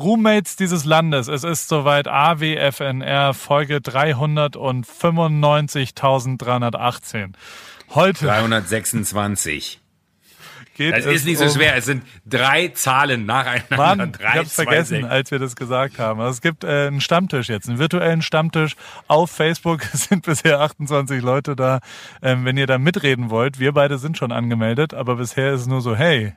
Roommates dieses Landes, es ist soweit AWFNR Folge 395.318. Heute 326. geht Das es ist nicht so um- schwer. Es sind drei Zahlen nacheinander. Mann, drei, ich hab's zwei, vergessen, sechs. als wir das gesagt haben. Also es gibt äh, einen Stammtisch jetzt, einen virtuellen Stammtisch auf Facebook. Es sind bisher 28 Leute da. Ähm, wenn ihr da mitreden wollt, wir beide sind schon angemeldet, aber bisher ist es nur so, hey,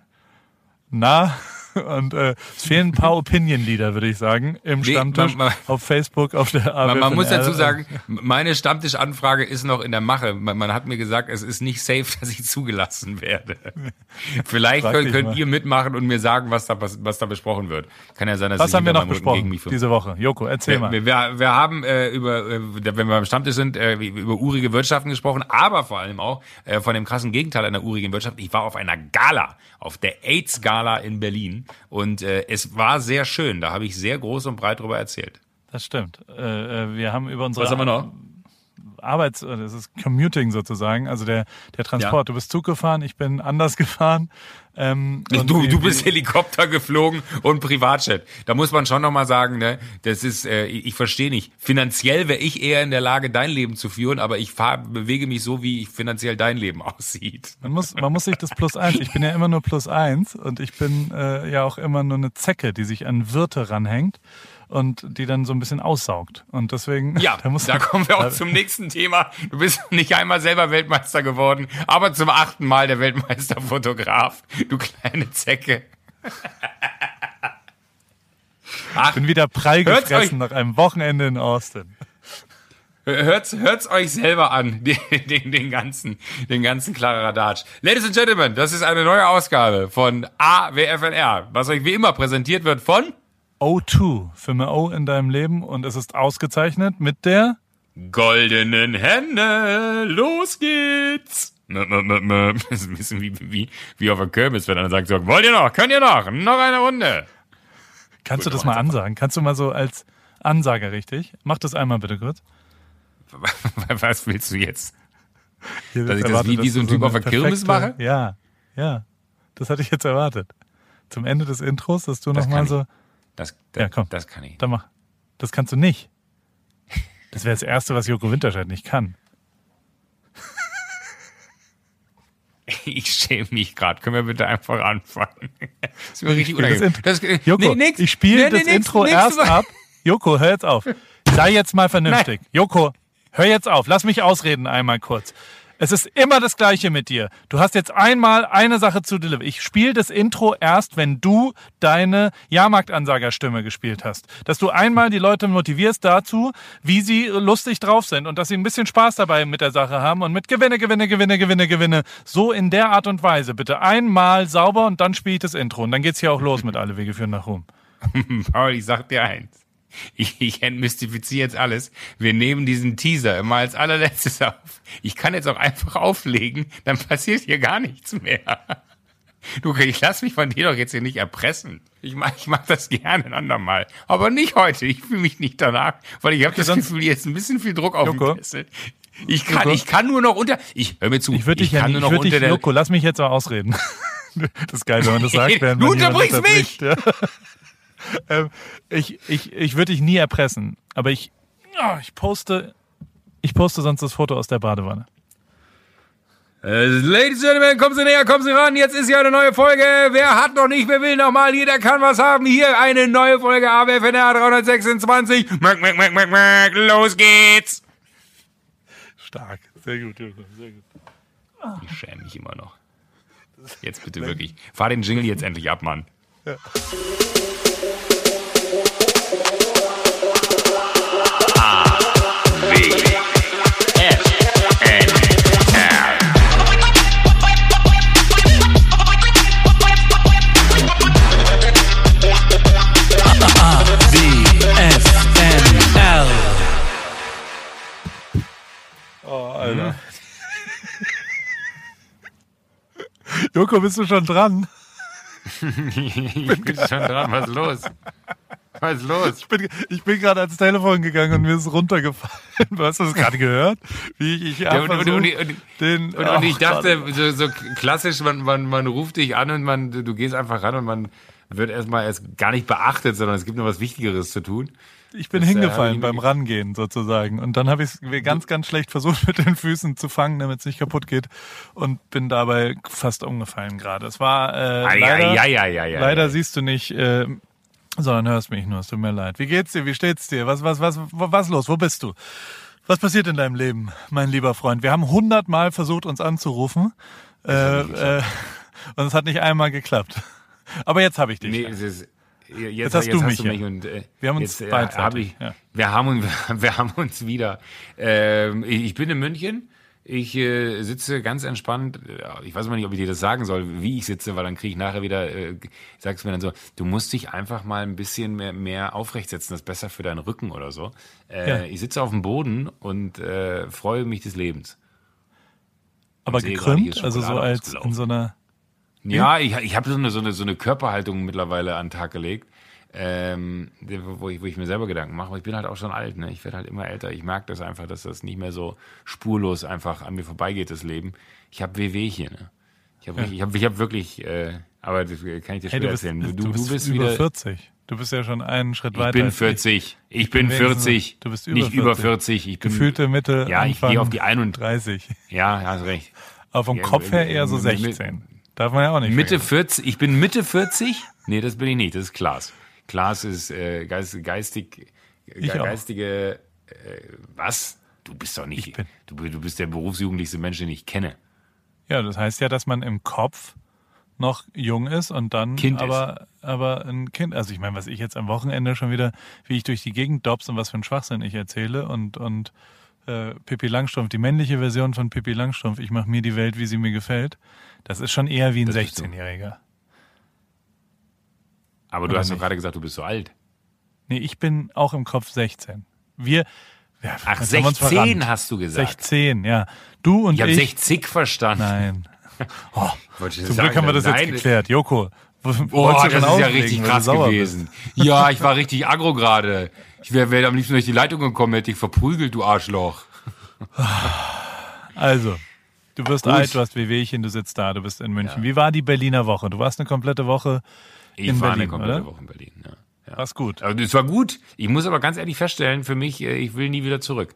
na? Und äh, es fehlen ein paar Opinion-Leader, würde ich sagen, im Nee, Stammtisch man- man- auf Facebook, auf der Man, man muss AWFNR. dazu sagen, meine Stammtischanfrage ist noch in der Mache. Man, man hat mir gesagt, es ist nicht safe, dass ich zugelassen werde. Vielleicht könnt, könnt mal. ihr mitmachen und mir sagen, was da, was, was da besprochen wird. Kann ja sein, dass Was ich haben wir noch besprochen gegen mich diese Woche? Joko, erzähl mal. wir, wir, wir haben äh, über, äh, wenn wir beim Stammtisch sind, äh, über urige Wirtschaften gesprochen, aber vor allem auch äh, von dem krassen Gegenteil einer urigen Wirtschaft. Ich war auf einer Gala, auf der AIDS-Gala in Berlin und äh, es war sehr schön. Da habe ich sehr groß und breit drüber erzählt. Das stimmt. Äh, äh, wir haben über unsere Was haben wir noch? Arbeits, äh, das ist Commuting sozusagen, also der, der Transport. Du bist Zug gefahren, ich bin anders gefahren. Ähm, Du, du bist Helikopter geflogen und Privatjet. Da muss man schon nochmal sagen, ne, das ist, äh, ich, ich verstehe nicht. Finanziell wäre ich eher in der Lage, dein Leben zu führen, aber ich fahr, bewege mich so, wie ich finanziell dein Leben aussieht. Man muss, man muss sich das Plus eins. Ich bin ja immer nur Plus eins und ich bin äh, ja auch immer nur eine Zecke, die sich an Wirte ranhängt und die dann so ein bisschen aussaugt. Und deswegen, Ja, da muss da kommen wir auch zum nächsten Thema. Du bist nicht einmal selber Weltmeister geworden, aber zum achten Mal der Weltmeisterfotograf. Du kleine Zecke. Ach, bin wieder prall gefressen nach einem Wochenende in Austin. Hört's, hört's euch selber an, den, den, den ganzen, den ganzen Kladderadatsch. Ladies and Gentlemen, das ist eine neue Ausgabe von AWFNR, was euch wie immer präsentiert wird von O2, Firma O in deinem Leben und es ist ausgezeichnet mit der goldenen Hände. Los geht's! Das ist ein bisschen wie, wie, wie auf der Kirmes, wenn einer sagt, so, wollt ihr noch? Könnt ihr noch? Noch eine Runde. Kannst du Gut, das mal ansagen? Kannst du mal so als Ansager richtig? Mach das einmal bitte kurz. Was willst du jetzt? Hier Dass ich das wie- wie so ein du Typ auf eine der Kirmes mache? Ja, ja. Das hatte ich jetzt erwartet. Zum Ende des Intros, dass du nochmal so. Das, das, Ja, komm. das kann ich. Dann mach. Das kannst du nicht. Das wäre das Erste, was Joko Winterscheid nicht kann. Ich schäme mich gerade. Können wir bitte einfach anfangen? Das ist mir richtig das unangenehm. Das, Joko, nee, nix. ich spiele Nee, das nix, Intro nix. erst ab. Joko, hör jetzt auf. Sei jetzt mal vernünftig. Joko, hör jetzt auf. Lass mich ausreden einmal kurz. Es ist immer das Gleiche mit dir. Du hast jetzt einmal eine Sache zu deliveren. Ich spiele das Intro erst, wenn du deine Jahrmarktansagerstimme gespielt hast. Dass du einmal die Leute motivierst dazu, wie sie lustig drauf sind und dass sie ein bisschen Spaß dabei mit der Sache haben und mit Gewinne, Gewinne, Gewinne, Gewinne, Gewinne. So in der Art und Weise. Bitte einmal sauber und dann spiele ich das Intro. Und dann geht's hier auch los mit Alle Wege führen nach Ruhm. Paul, ich sag dir eins. Ich, ich entmystifiziere jetzt alles. Wir nehmen diesen Teaser immer als allerletztes auf. Ich kann jetzt auch einfach auflegen, dann passiert hier gar nichts mehr. Du, ich lass mich von dir doch jetzt hier nicht erpressen. Ich mach, ich mach das gerne ein andermal. Aber nicht heute. Ich fühle mich nicht danach, weil ich habe das sonst- Gefühl, jetzt ein bisschen viel Druck auf Joko? Ich kann, Joko? ich kann nur noch unter, ich, hör mir zu, Ich würde dich ja kann nicht, nur noch unter dich, der, Joko, lass mich jetzt mal ausreden. Das ist geil, wenn man das sagt. während Du unterbrichst mich! Ja. Ähm, ich ich, ich würde dich nie erpressen, aber ich, ja, ich poste, ich poste sonst das Foto aus der Badewanne. Äh, Ladies and Gentlemen, kommen Sie näher, kommen Sie ran. Jetzt ist ja eine neue Folge. Wer hat noch nicht, wer will noch mal? Jeder kann was haben. Hier eine neue Folge AWFNR 326. Mack, mack, mack, mack, mack. Los geht's. Stark, sehr gut, sehr gut. Ich schäme mich immer noch. Jetzt bitte wirklich. Fahr den Jingle jetzt endlich ab, Mann. FNL. Joko, bist du schon dran? Ich bin schon dran. Was ist los? Was ist los? Ich bin, ich bin gerade ans Telefon gegangen und mir ist runtergefallen. Du hast das gerade gehört? Wie ich, ich Ja, und, und, und, den, und, und ich ach, dachte, so, so klassisch, man, man, man ruft dich an und man, du gehst einfach ran und man, wird erstmal erst gar nicht beachtet, sondern es gibt noch was Wichtigeres zu tun. Ich bin Das, äh, hingefallen beim Rangehen sozusagen. Und dann habe ich es ganz, ganz schlecht versucht mit den Füßen zu fangen, damit es nicht kaputt geht. Und bin dabei fast umgefallen gerade. Es war äh, Ei, leider, ei, ei, ei, ei, ei. leider siehst du nicht, äh, sondern hörst mich nur. Es tut mir leid. Wie geht's dir? Wie steht's dir? Was, was, was, was los? Wo bist du? Was passiert in deinem Leben, mein lieber Freund? Wir haben hundertmal versucht, uns anzurufen. Äh, äh, und es hat nicht einmal geklappt. Aber jetzt habe ich dich. Nee, es ist, jetzt, Jetzt hast du mich du mich und äh, Wir haben uns jetzt, äh, hab ich, ja. wir haben uns, wir haben uns wieder. Ähm, ich ich bin in München. Ich äh, sitze ganz entspannt. äh, Ich weiß mal nicht, ob ich dir das sagen soll, wie ich sitze, weil dann kriege ich nachher wieder, äh, sagst mir dann so, du musst dich einfach mal ein bisschen mehr, mehr aufrecht setzen, das ist besser für deinen Rücken oder so. Äh, Ja. Ich sitze auf dem Boden und äh, freue mich des Lebens. Aber gekrümmt, also so als in so einer. Ja, ich, ich habe so eine, so, eine, so eine Körperhaltung mittlerweile an den Tag gelegt, ähm, wo, ich, wo ich mir selber Gedanken mache. Aber ich bin halt auch schon alt, ne? Ich werde halt immer älter. Ich merke das einfach, dass das nicht mehr so spurlos einfach an mir vorbeigeht, das Leben. Ich habe Wehwehchen, ne? Ich habe ich hab, ich hab wirklich, äh, aber das kann ich dir Hey, später du bist, erzählen. du, bist, über wieder. 40. Du bist ja schon einen Schritt Ich weiter. bin als 40. Ich bin wenigstens- 40. du bist über nicht über 40. 40. Ich bin, Gefühlte Mitte, Ja, ich Anfang gehe auf die 31. 30. Ja, hast recht. Aber vom Ja, Kopf her eher so mit- 16. Darf man ja auch nicht Mitte vergessen. 40, ich bin Mitte 40? Nee, das bin ich nicht, das ist Klaas. Klaas ist äh, geist, geistig, ge geistige, äh, was? Du bist doch nicht, du, du bist der berufsjugendlichste Mensch, den ich kenne. Ja, das heißt ja, dass man im Kopf noch jung ist und dann Kind aber, aber ein Kind. Also ich meine, was ich jetzt am Wochenende schon wieder, wie ich durch die Gegend dobs und was für ein Schwachsinn ich erzähle und, und äh, Pippi Langstrumpf, die männliche Version von Pippi Langstrumpf, ich mache mir die Welt, wie sie mir gefällt, das ist schon eher wie ein Das bist du. 16-Jähriger. Aber du hast doch gerade gesagt, du bist so alt. Nee, ich bin auch im Kopf 16. Wir, ja, Ach, jetzt haben wir uns 16 verrannt. hast du gesagt. 16, ja. Du und Ich habe ich. 60 verstanden. Nein. Oh, zum sagen, Glück haben wir das jetzt nein, geklärt. Joko, Oh, das ist ja richtig krass gewesen. Ja, ich war richtig aggro gerade. Ich wäre wär am liebsten durch die Leitung gekommen, hätte ich verprügelt, du Arschloch. Also, du wirst Gut. alt, du hast Wehwehchen, du sitzt da, du bist in München. Wie war die Berliner Woche? Du warst eine komplette Woche Ich in war Berlin, eine komplette oder? Woche in Berlin. Ja. Ja. War's gut. Also das war gut. Ich muss aber ganz ehrlich feststellen, für mich, äh, ich will nie wieder zurück.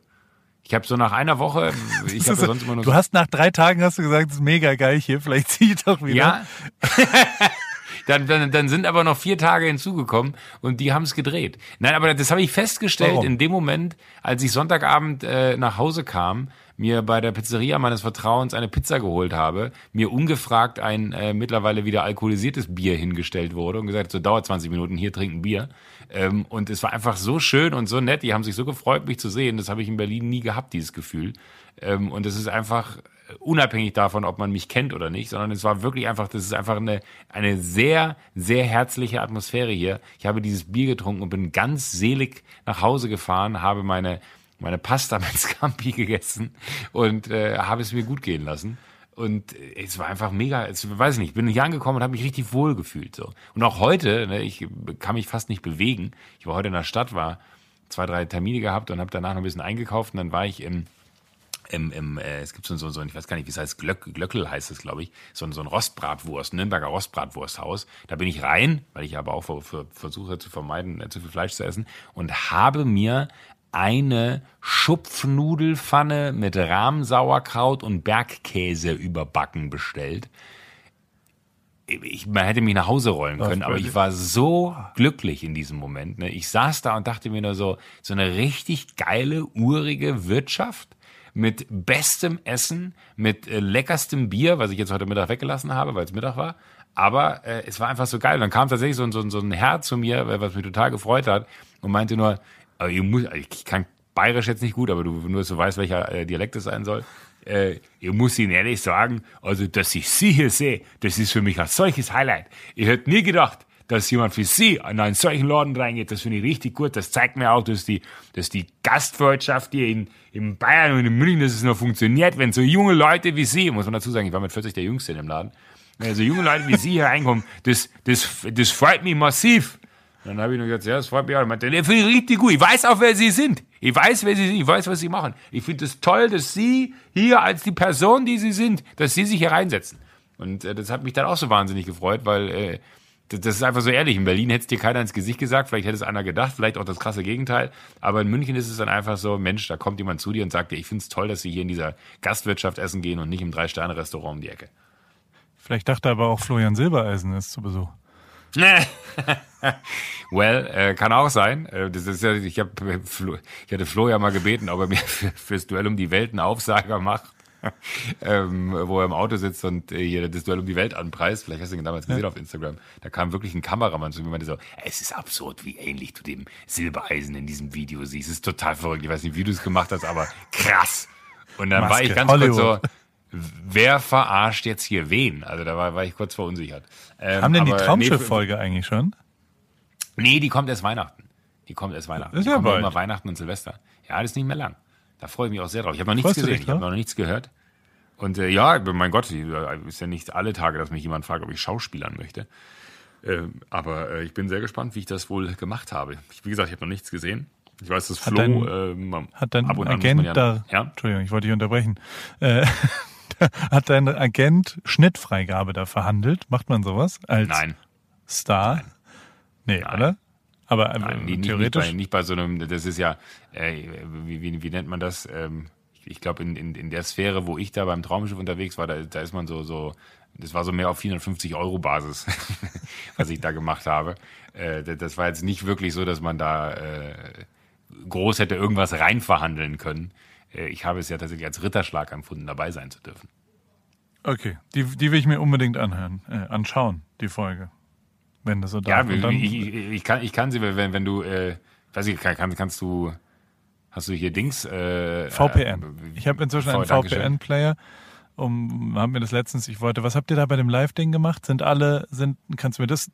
Ich habe so nach einer Woche, ich habe ist- sonst immer nur du hast nach drei Tagen hast du gesagt, es ist mega geil hier, vielleicht zieh ich doch wieder. ja. dann, dann, dann sind aber noch vier Tage hinzugekommen und die haben es gedreht. Nein, aber das habe ich festgestellt Warum? in dem Moment, als ich Sonntagabend äh, nach Hause kam, mir bei der Pizzeria meines Vertrauens eine Pizza geholt habe, mir ungefragt ein äh, mittlerweile wieder alkoholisiertes Bier hingestellt wurde und gesagt, so dauert 20 Minuten, hier trinken Bier. Ähm, und es war einfach so schön und so nett, die haben sich so gefreut, mich zu sehen. Das habe ich in Berlin nie gehabt, dieses Gefühl. Ähm, und es ist einfach unabhängig davon, ob man mich kennt oder nicht, sondern es war wirklich einfach, das ist einfach eine, eine sehr, sehr herzliche Atmosphäre hier. Ich habe dieses Bier getrunken und bin ganz selig nach Hause gefahren, habe meine, meine Pasta mit Scampi gegessen und äh, habe es mir gut gehen lassen. Und äh, es war einfach mega, es, weiß ich nicht, bin hier angekommen und habe mich richtig wohl gefühlt. So. Und auch heute, ne, ich kann mich fast nicht bewegen. Ich war heute in der Stadt, war zwei, drei Termine gehabt und habe danach noch ein bisschen eingekauft und dann war ich im im, im äh, es gibt so, so, so, ich weiß gar nicht, wie es heißt, Glöck, Glöckel heißt es, glaube ich, so, ein- so ein Rostbratwurst, Nürnberger Rostbratwursthaus. Da bin ich rein, weil ich aber auch ver, ver, versuche zu vermeiden, äh, zu viel Fleisch zu essen, und habe mir eine Schupfnudelfanne mit Rahmsauerkraut und Bergkäse überbacken bestellt. Ich, man hätte mich nach Hause rollen können, aber ich war so glücklich in diesem Moment. Ne? Ich saß da und dachte mir nur so, so eine richtig geile, urige Wirtschaft mit bestem Essen, mit äh, leckerstem Bier, was ich jetzt heute Mittag weggelassen habe, weil es Mittag war. Aber äh, es war einfach so geil. Und dann kam tatsächlich so, ein- so, so ein Herr zu mir, äh, was mich total gefreut hat und meinte nur, aber ihr muss, ich kann bayerisch jetzt nicht gut, aber du nur, du weißt, welcher äh, Dialekt es sein soll. Äh, ich muss Ihnen ehrlich sagen, also, dass ich Sie hier sehe, das ist für mich ein solches Highlight. Ich hätte nie gedacht, dass jemand wie Sie an einen solchen Laden reingeht. Das finde ich richtig gut. Das zeigt mir auch, dass die, dass die Gastfreundschaft hier in, in Bayern und in München, dass es noch funktioniert, wenn so junge Leute wie Sie, muss man dazu sagen, ich war mit 40 der Jüngste in dem Laden, wenn so junge Leute wie Sie hier reinkommen, das, das, das freut mich massiv. Dann habe ich nur gesagt, ja, das freut mich auch. Ich meinte, der finde ich richtig gut. Ich weiß auch, wer Sie sind. Ich weiß, wer Sie sind. Ich weiß, was Sie machen. Ich finde es toll, dass Sie hier als die Person, die Sie sind, dass Sie sich hier reinsetzen. Und äh, das hat mich dann auch so wahnsinnig gefreut, weil äh, das, das ist einfach so ehrlich. In Berlin hätte es dir keiner ins Gesicht gesagt, vielleicht hätte es einer gedacht, vielleicht auch das krasse Gegenteil. Aber in München ist es dann einfach so, Mensch, da kommt jemand zu dir und sagt dir, ich finde es toll, dass sie hier in dieser Gastwirtschaft essen gehen und nicht im Drei-Sterne-Restaurant um die Ecke. Vielleicht dachte aber auch Florian Silbereisen ist zu Besuch. well, äh, kann auch sein. Äh, das ist ja, ich, hab, ich hatte Flo ja mal gebeten, ob er mir für, fürs Duell um die Welt einen Aufsager macht. ähm, wo er im Auto sitzt und äh, hier das Duell um die Welt anpreist. Vielleicht hast du ihn damals gesehen ja. auf Instagram. Da kam wirklich ein Kameramann zu mir und meinte so, es ist absurd, wie ähnlich du dem Silbereisen in diesem Video siehst. Es ist total verrückt. Ich weiß nicht, wie du es gemacht hast, aber krass. Und dann Maske, war ich ganz Hollywood. kurz so, wer verarscht jetzt hier wen? Also da war, war ich kurz verunsichert. Ähm, Haben denn die Traumschiff-Folge nee, eigentlich schon? Nee, die kommt erst Weihnachten. Die kommt erst Weihnachten. Das ist die ja bald. immer Weihnachten und Silvester. Ja, das ist nicht mehr lang. Da freue ich mich auch sehr drauf. Ich habe noch nichts Freust gesehen, ich habe noch nichts gehört. Und äh, ja, mein Gott, ist ja nicht alle Tage, dass mich jemand fragt, ob ich Schauspielern möchte. Äh, aber äh, ich bin sehr gespannt, wie ich das wohl gemacht habe. Ich, wie gesagt, ich habe noch nichts gesehen. Ich weiß, dass Flo hat dein, ähm, hat dein Agent ja, da, ja? Entschuldigung, ich wollte dich unterbrechen. Äh, hat dein Agent Schnittfreigabe da verhandelt? Macht man sowas als Nein. Star? Nein. Nee, Nein. oder? Aber äh, Nein, nicht, theoretisch nicht bei, nicht bei, so einem, das ist ja, äh, wie, wie, wie nennt man das? Ähm, ich glaube, in, in, in der Sphäre, wo ich da beim Traumschiff unterwegs war, da, da ist man so, so, das war so mehr auf 450 Euro Basis, was ich da gemacht habe. Äh, das war jetzt nicht wirklich so, dass man da äh, groß hätte irgendwas reinverhandeln können. Äh, ich habe es ja tatsächlich als Ritterschlag empfunden, dabei sein zu dürfen. Okay, die, die will ich mir unbedingt anhören, äh, anschauen, die Folge. Wenn das so da ist. Ja, ich, ich, ich, kann, ich kann sie, wenn, wenn du, äh, weiß ich, kann, kannst du Hast du hier Dings? Äh, VPN. Äh, ich habe inzwischen einen VPN-Player. Um, haben wir das letztens, ich wollte, was habt ihr da bei dem Live-Ding gemacht? Sind alle, sind, kannst du mir das,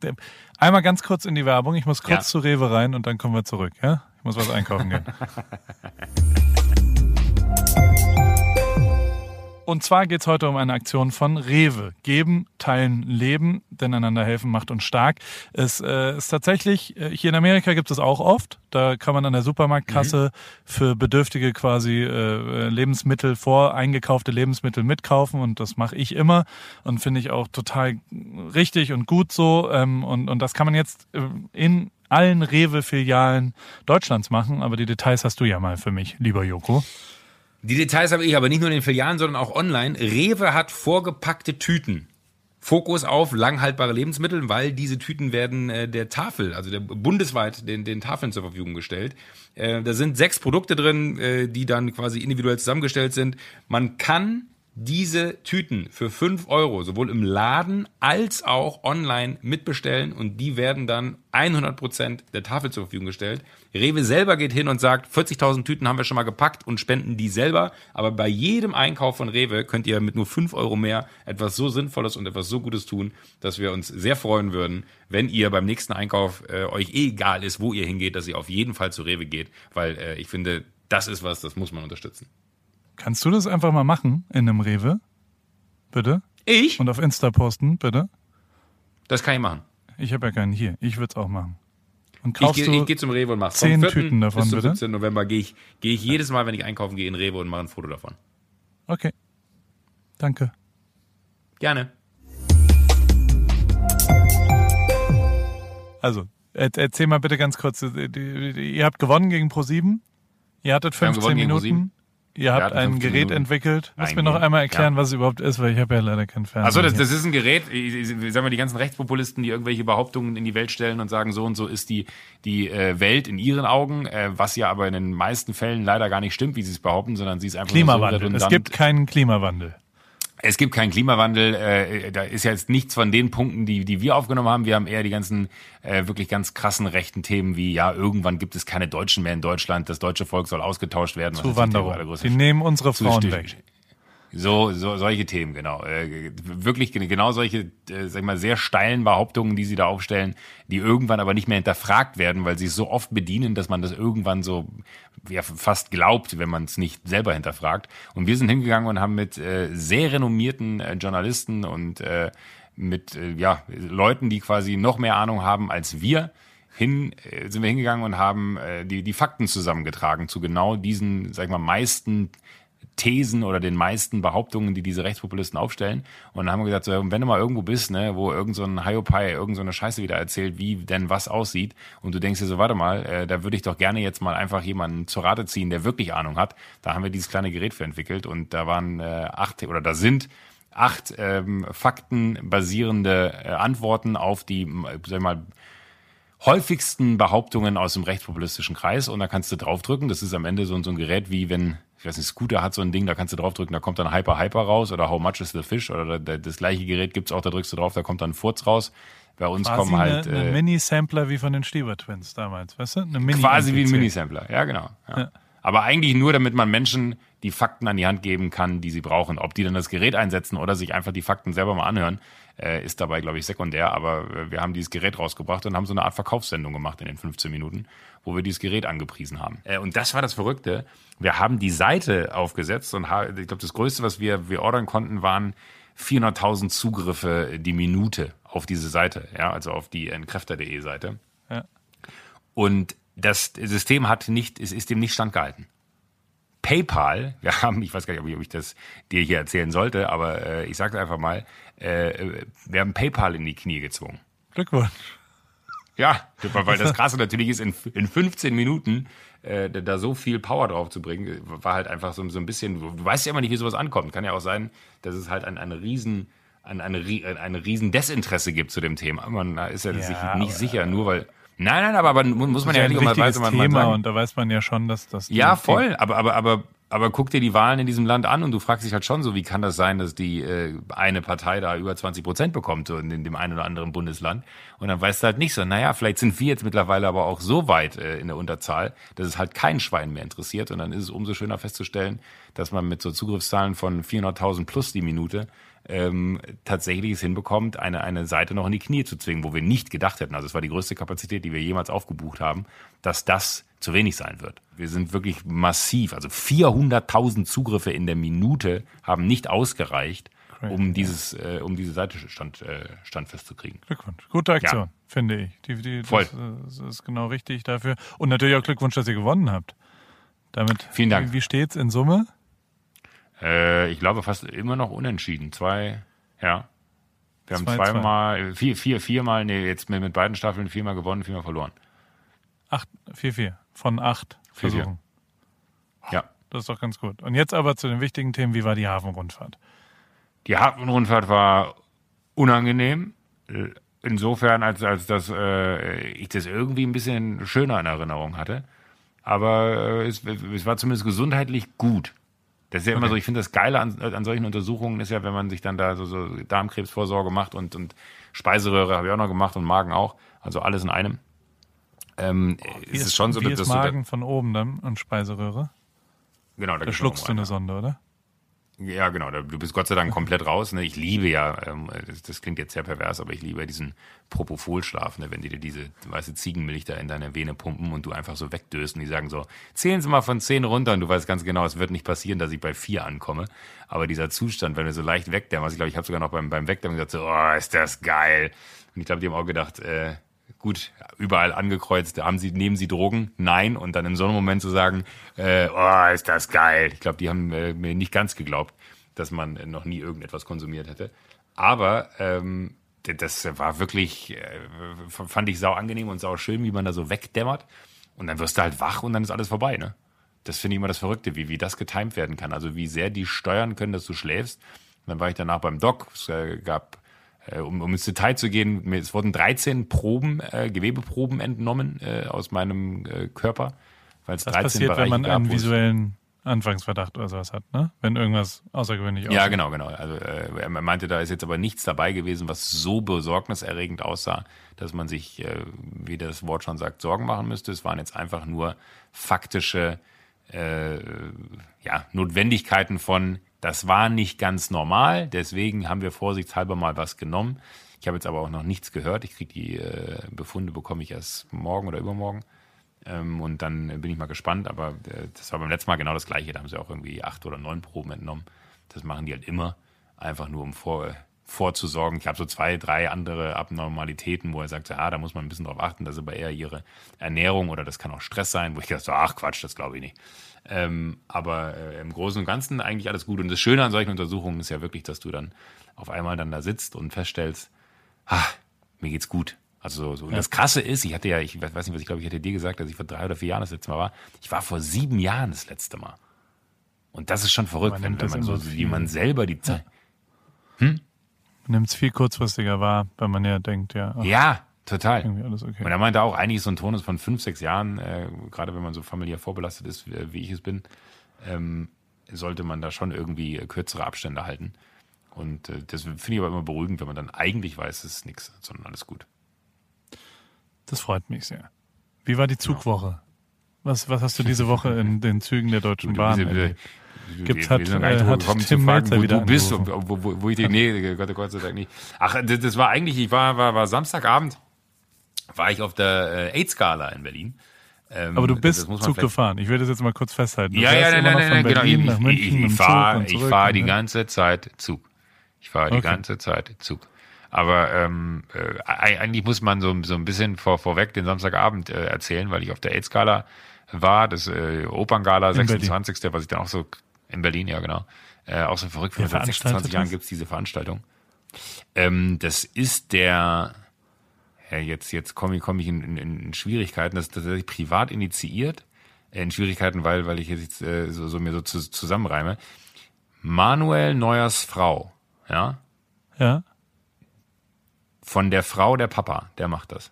einmal ganz kurz in die Werbung, ich muss kurz ja. zu Rewe rein und dann kommen wir zurück, ja? Ich muss was einkaufen gehen. Und zwar geht es heute um eine Aktion von Rewe. Geben, teilen, leben, denn einander helfen macht uns stark. Es äh, ist tatsächlich, äh, hier in Amerika gibt es auch oft. Da kann man an der Supermarktkasse mhm. für Bedürftige quasi äh, Lebensmittel, voreingekaufte Lebensmittel mitkaufen. Und das mache ich immer und finde ich auch total richtig und gut so. Ähm, und, und das kann man jetzt äh, in allen Rewe-Filialen Deutschlands machen. Aber die Details hast du ja mal für mich, lieber Joko. Die Details habe ich aber nicht nur in den Filialen, sondern auch online. Rewe hat vorgepackte Tüten. Fokus auf langhaltbare Lebensmittel, weil diese Tüten werden äh, der Tafel, also der bundesweit den, den Tafeln zur Verfügung gestellt. Äh, da sind sechs Produkte drin, äh, die dann quasi individuell zusammengestellt sind. Man kann diese Tüten für fünf Euro sowohl im Laden als auch online mitbestellen und die werden dann 100 Prozent der Tafel zur Verfügung gestellt. Rewe selber geht hin und sagt, 40.000 Tüten haben wir schon mal gepackt und spenden die selber. Aber bei jedem Einkauf von Rewe könnt ihr mit nur fünf Euro mehr etwas so Sinnvolles und etwas so Gutes tun, dass wir uns sehr freuen würden, wenn ihr beim nächsten Einkauf äh, euch eh egal ist, wo ihr hingeht, dass ihr auf jeden Fall zu Rewe geht, weil äh, ich finde, das ist was, das muss man unterstützen. Kannst du das einfach mal machen in einem Rewe? Bitte? Ich? Und auf Insta posten, bitte? Das kann ich machen. Ich habe ja keinen hier. Ich würde es auch machen. Und kaufst ich gehe geh zum Rewe und mache zehn Tüten davon, bis zum bitte? 17. November gehe ich, geh ich jedes Mal, wenn ich einkaufen gehe, in Rewe und mache ein Foto davon. Okay. Danke. Gerne. Also, erzähl mal bitte ganz kurz. Ihr habt gewonnen gegen Pro7. Ihr hattet 15 Minuten. Ihr habt ein Gerät Minuten. entwickelt. Muss mir noch einmal erklären, ja. was es überhaupt ist, weil ich habe ja leider kein Fernseher. Achso, das, das ist ein Gerät, sagen wir die ganzen Rechtspopulisten, die irgendwelche Behauptungen in die Welt stellen und sagen, so und so ist die, die äh, Welt in ihren Augen, äh, was ja aber in den meisten Fällen leider gar nicht stimmt, wie sie es behaupten, sondern sie ist einfach Klimawandel. So es gibt keinen Klimawandel. Es gibt keinen Klimawandel. Äh, da ist ja jetzt nichts von den Punkten, die, die wir aufgenommen haben. Wir haben eher die ganzen äh, wirklich ganz krassen rechten Themen wie, ja, irgendwann gibt es keine Deutschen mehr in Deutschland. Das deutsche Volk soll ausgetauscht werden. Zuwanderung. Sie nehmen unsere Frauen weg. So, so solche Themen, genau. Äh, wirklich genau solche, äh, sag ich mal, sehr steilen Behauptungen, die sie da aufstellen, die irgendwann aber nicht mehr hinterfragt werden, weil sie es so oft bedienen, dass man das irgendwann so ja, fast glaubt, wenn man es nicht selber hinterfragt. Und wir sind hingegangen und haben mit äh, sehr renommierten äh, Journalisten und äh, mit äh, ja, Leuten, die quasi noch mehr Ahnung haben als wir, hin, äh, sind wir hingegangen und haben äh, die, die Fakten zusammengetragen zu genau diesen, sag ich mal, meisten Thesen oder den meisten Behauptungen, die diese Rechtspopulisten aufstellen. Und dann haben wir gesagt, so, wenn du mal irgendwo bist, ne, wo irgend so ein Hiopai irgend so Scheiße wieder erzählt, wie denn was aussieht, und du denkst dir so, warte mal, äh, da würde ich doch gerne jetzt mal einfach jemanden zur Rate ziehen, der wirklich Ahnung hat. Da haben wir dieses kleine Gerät für entwickelt und da waren äh, acht oder da sind acht ähm, faktenbasierende äh, Antworten auf die, sag mal, häufigsten Behauptungen aus dem rechtspopulistischen Kreis und da kannst du draufdrücken. Das ist am Ende so, so ein Gerät wie wenn, ich weiß nicht, Scooter hat so ein Ding, da kannst du draufdrücken, da kommt dann Hyper Hyper raus oder How much is the fish oder das gleiche Gerät gibt's auch, da drückst du drauf, da kommt dann Furz raus. Bei uns Quasi kommen halt. Eine, eine äh, Mini-Sampler wie von den Stieber Twins damals, weißt du? Eine Mini Quasi wie ein. Minisampler, ja genau. Ja. Ja. Aber eigentlich nur, damit man Menschen die Fakten an die Hand geben kann, die sie brauchen. Ob die dann das Gerät einsetzen oder sich einfach die Fakten selber mal anhören, äh, ist dabei, glaube ich, sekundär. Aber äh, wir haben dieses Gerät rausgebracht und haben so eine Art Verkaufssendung gemacht in den 15 Minuten, wo wir dieses Gerät angepriesen haben. Äh, und das war das Verrückte. Wir haben die Seite aufgesetzt und ich glaube, das Größte, was wir, wir ordern konnten, waren 400.000 Zugriffe die Minute auf diese Seite, ja, also auf die entkräfter.de Seite. Ja. Und das System hat nicht, es ist dem nicht standgehalten. PayPal, wir haben, ich weiß gar nicht, ob ich, ob ich das dir hier erzählen sollte, aber äh, ich sage einfach mal, äh, wir haben PayPal in die Knie gezwungen. Glückwunsch. Ja, weil das Krasse natürlich ist, in, in 15 Minuten äh, da so viel Power drauf zu bringen, war halt einfach so, so ein bisschen, du weißt ja immer nicht, wie sowas ankommt. Kann ja auch sein, dass es halt ein, ein riesen, ein, eine, eine riesen Desinteresse gibt zu dem Thema. Man ist ja, Ja, sich nicht sicher, nur weil. Nein, nein, aber, aber muss man ja ist nicht immer weiter man, Thema sagen. und da weiß man ja schon, dass das. Ja, voll. Aber, aber, aber, aber guck dir die Wahlen in diesem Land an und du fragst dich halt schon so, wie kann das sein, dass die äh, eine Partei da über 20 Prozent bekommt so in, in dem einen oder anderen Bundesland. Und dann weißt du halt nicht so, naja, vielleicht sind wir jetzt mittlerweile aber auch so weit äh, in der Unterzahl, dass es halt kein Schwein mehr interessiert. Und dann ist es umso schöner festzustellen, dass man mit so Zugriffszahlen von 400.000 plus die Minute ähm, tatsächlich es hinbekommt, eine, eine Seite noch in die Knie zu zwingen, wo wir nicht gedacht hätten, also es war die größte Kapazität, die wir jemals aufgebucht haben, dass das zu wenig sein wird. Wir sind wirklich massiv, also 400.000 Zugriffe in der Minute haben nicht ausgereicht, um dieses, äh, um diese Seite stand, äh, standfest zu kriegen. Glückwunsch. Gute Aktion, Ja. finde ich. Die, die, Voll. Das, äh, das ist genau richtig dafür. Und natürlich auch Glückwunsch, dass ihr gewonnen habt. Damit, Vielen Dank. Wie, wie steht's in Summe? Äh, ich glaube fast immer noch unentschieden. Zwei, ja. Wir haben Zwei, zwei. zweimal, vier, vier, viermal, nee, jetzt mit, mit beiden Staffeln viermal gewonnen, viermal verloren. Acht, 4-4 von acht Vier, vier. Versuchen. Ja. Das ist doch ganz gut. Und jetzt aber zu den wichtigen Themen. Wie war die Hafenrundfahrt? Die Hafenrundfahrt war unangenehm. äh, Insofern, als, als dass äh, ich das irgendwie ein bisschen schöner in Erinnerung hatte. Aber äh, es, es war zumindest gesundheitlich gut. Das ist ja immer Okay. so, ich finde das Geile an, an solchen Untersuchungen ist ja, wenn man sich dann da so, so Darmkrebsvorsorge macht und, und Speiseröhre habe ich auch noch gemacht und Magen auch. Also alles in einem. Ähm, Wie ist es schon so, wie dass ist dass du da, Magen von oben dann und Speiseröhre? genau, da, Da schluckst du eine Sonde, oder? Ja, genau. Du bist Gott sei Dank komplett raus. Ne? Ich liebe ja, ähm, das, das klingt jetzt sehr pervers, aber ich liebe ja diesen Propofol-Schlaf, ne? wenn die dir diese weiße Ziegenmilch da in deine Vene pumpen und du einfach so wegdöst und die sagen so, zählen Sie mal von zehn runter und du weißt ganz genau, es wird nicht passieren, dass ich bei vier ankomme. Aber dieser Zustand, wenn du so leicht wegdämmerst, ich glaube, ich habe sogar noch beim, beim Wegdämmern gesagt, so, oh, ist das geil. Und ich glaube, die haben auch gedacht, äh, gut, überall angekreuzt, haben sie, nehmen sie Drogen? Nein. Und dann in so einem Moment zu sagen, äh, oh, ist das geil. Ich glaube, die haben äh, mir nicht ganz geglaubt, dass man äh, noch nie irgendetwas konsumiert hätte. Aber ähm, das war wirklich, äh, fand ich sau angenehm und sau schön, wie man da so wegdämmert. Und dann wirst du halt wach und dann ist alles vorbei, ne? Das finde ich immer das Verrückte, wie, wie das getimt werden kann. Also wie sehr die steuern können, dass du schläfst. Und dann war ich danach beim Doc. Es äh, gab um, um ins Detail zu gehen, es wurden 13 Proben, äh, Gewebeproben entnommen äh, aus meinem äh, Körper, weil es Das 13 passiert, Bereiche wenn man gab, einen visuellen Anfangsverdacht oder sowas hat, ne? Wenn irgendwas außergewöhnlich Ja, aussieht. genau, genau. Also äh, er meinte, da ist jetzt aber nichts dabei gewesen, was so besorgniserregend aussah, dass man sich, äh, wie das Wort schon sagt, Sorgen machen müsste. Es waren jetzt einfach nur faktische äh, ja, Notwendigkeiten von, das war nicht ganz normal, deswegen haben wir vorsichtshalber mal was genommen. Ich habe jetzt aber auch noch nichts gehört. Ich kriege die äh, Befunde, bekomme ich erst morgen oder übermorgen. Ähm, und dann bin ich mal gespannt. Aber äh, das war beim letzten Mal genau das Gleiche. Da haben sie auch irgendwie acht oder neun Proben entnommen. Das machen die halt immer. Einfach nur, um vor, vorzusorgen. Ich habe so zwei, drei andere Abnormalitäten, wo er sagt, ja, da muss man ein bisschen drauf achten, dass aber eher ihre Ernährung oder das kann auch Stress sein, wo ich dachte, ach Quatsch, das glaube ich nicht. Ähm, aber äh, im Großen und Ganzen eigentlich alles gut. Und das Schöne an solchen Untersuchungen ist ja wirklich, dass du dann auf einmal dann da sitzt und feststellst, ah, mir geht's gut. Also so. Und ja. das Krasse ist, ich hatte ja, ich weiß nicht, was ich glaube, ich hatte dir gesagt, dass ich vor drei oder vier Jahren das letzte Mal war. Ich war vor sieben Jahren das letzte Mal. Und das ist schon verrückt, wenn, wenn man so, wie man selber die Zeit. Hm? Man nimmt es viel kurzfristiger wahr, wenn man ja denkt, ja. Ach, ja, total. Irgendwie alles okay. Und er meinte auch, eigentlich so ein Tonus von fünf, sechs Jahren, äh, gerade wenn man so familiär vorbelastet ist, wie, wie ich es bin, ähm, sollte man da schon irgendwie kürzere Abstände halten. Und äh, das finde ich aber immer beruhigend, wenn man dann eigentlich weiß, es ist nichts, sondern alles gut. Das freut mich sehr. Wie war die Zugwoche? Was, was hast du diese Woche in den Zügen der Deutschen Bahn erlebt? Gibt's hat, äh, hat Tim Melzer wieder du bist, wo, wo, wo ich die, nee, Gott, Gott sei Dank nicht. Ach, das, das war eigentlich, ich war, war, war Samstagabend, war ich auf der äh, AIDS-Gala in Berlin. Ähm, Aber du bist Zug gefahren. Ich will das jetzt mal kurz festhalten. Du ja, ja, nein, nein, nein, genau. Ich, ich, ich fahre ich fahr die ganze Zeit Zug. Ich fahre die okay. ganze Zeit Zug. Aber ähm, äh, eigentlich muss man so, so ein bisschen vor, vorweg den Samstagabend äh, erzählen, weil ich auf der AIDS-Gala war, das äh, Operngala 26. Berlin. was ich dann auch so in Berlin, ja genau, äh, auch so verrückt finde. Seit 26 Jahren gibt's diese Veranstaltung. Ähm, das ist der, ja, jetzt, jetzt komme ich, komm ich in, in, in Schwierigkeiten, das ist tatsächlich privat initiiert, äh, in Schwierigkeiten, weil, weil ich jetzt äh, so, so mir so zu, zusammenreime. Manuel Neuers Frau, ja? Ja. Von der Frau der Papa, der macht das.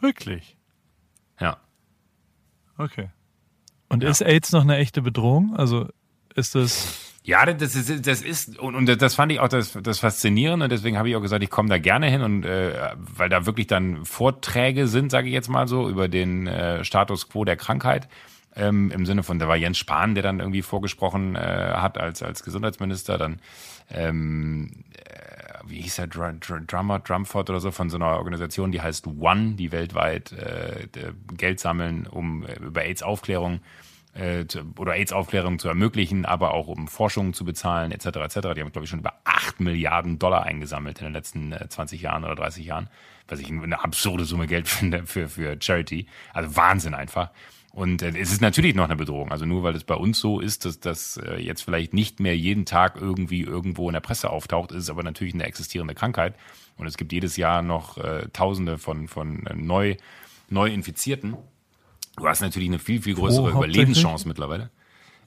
Wirklich? Ja. Okay. Und ja. ist AIDS noch eine echte Bedrohung? Also ist das. Ja, das ist, das ist und, und das fand ich auch das, das Faszinierende. Deswegen habe ich auch gesagt, ich komme da gerne hin und äh, weil da wirklich dann Vorträge sind, sage ich jetzt mal so, über den äh, Status quo der Krankheit. Ähm, Im Sinne von, da war Jens Spahn, der dann irgendwie vorgesprochen äh, hat als, als Gesundheitsminister. Dann ähm, wie hieß er, Dr Dr Drummer, Drumford oder so, von so einer Organisation, die heißt One, die weltweit äh, Geld sammeln, um äh, über AIDS-Aufklärung äh, oder AIDS-Aufklärung zu ermöglichen, aber auch um Forschung zu bezahlen, etc. etc. Die haben, glaube ich, schon über 8 Milliarden Dollar eingesammelt in den letzten äh, 20 Jahren oder 30 Jahren, was ich eine absurde Summe Geld finde für, für Charity. Also Wahnsinn einfach. Und äh, es ist natürlich noch eine Bedrohung. Also nur weil es bei uns so ist, dass das äh, jetzt vielleicht nicht mehr jeden Tag irgendwie irgendwo in der Presse auftaucht, ist es aber natürlich eine existierende Krankheit. Und es gibt jedes Jahr noch äh, Tausende von, von äh, neu, neu Infizierten. Du hast natürlich eine viel, viel größere oh, Überlebenschance mittlerweile.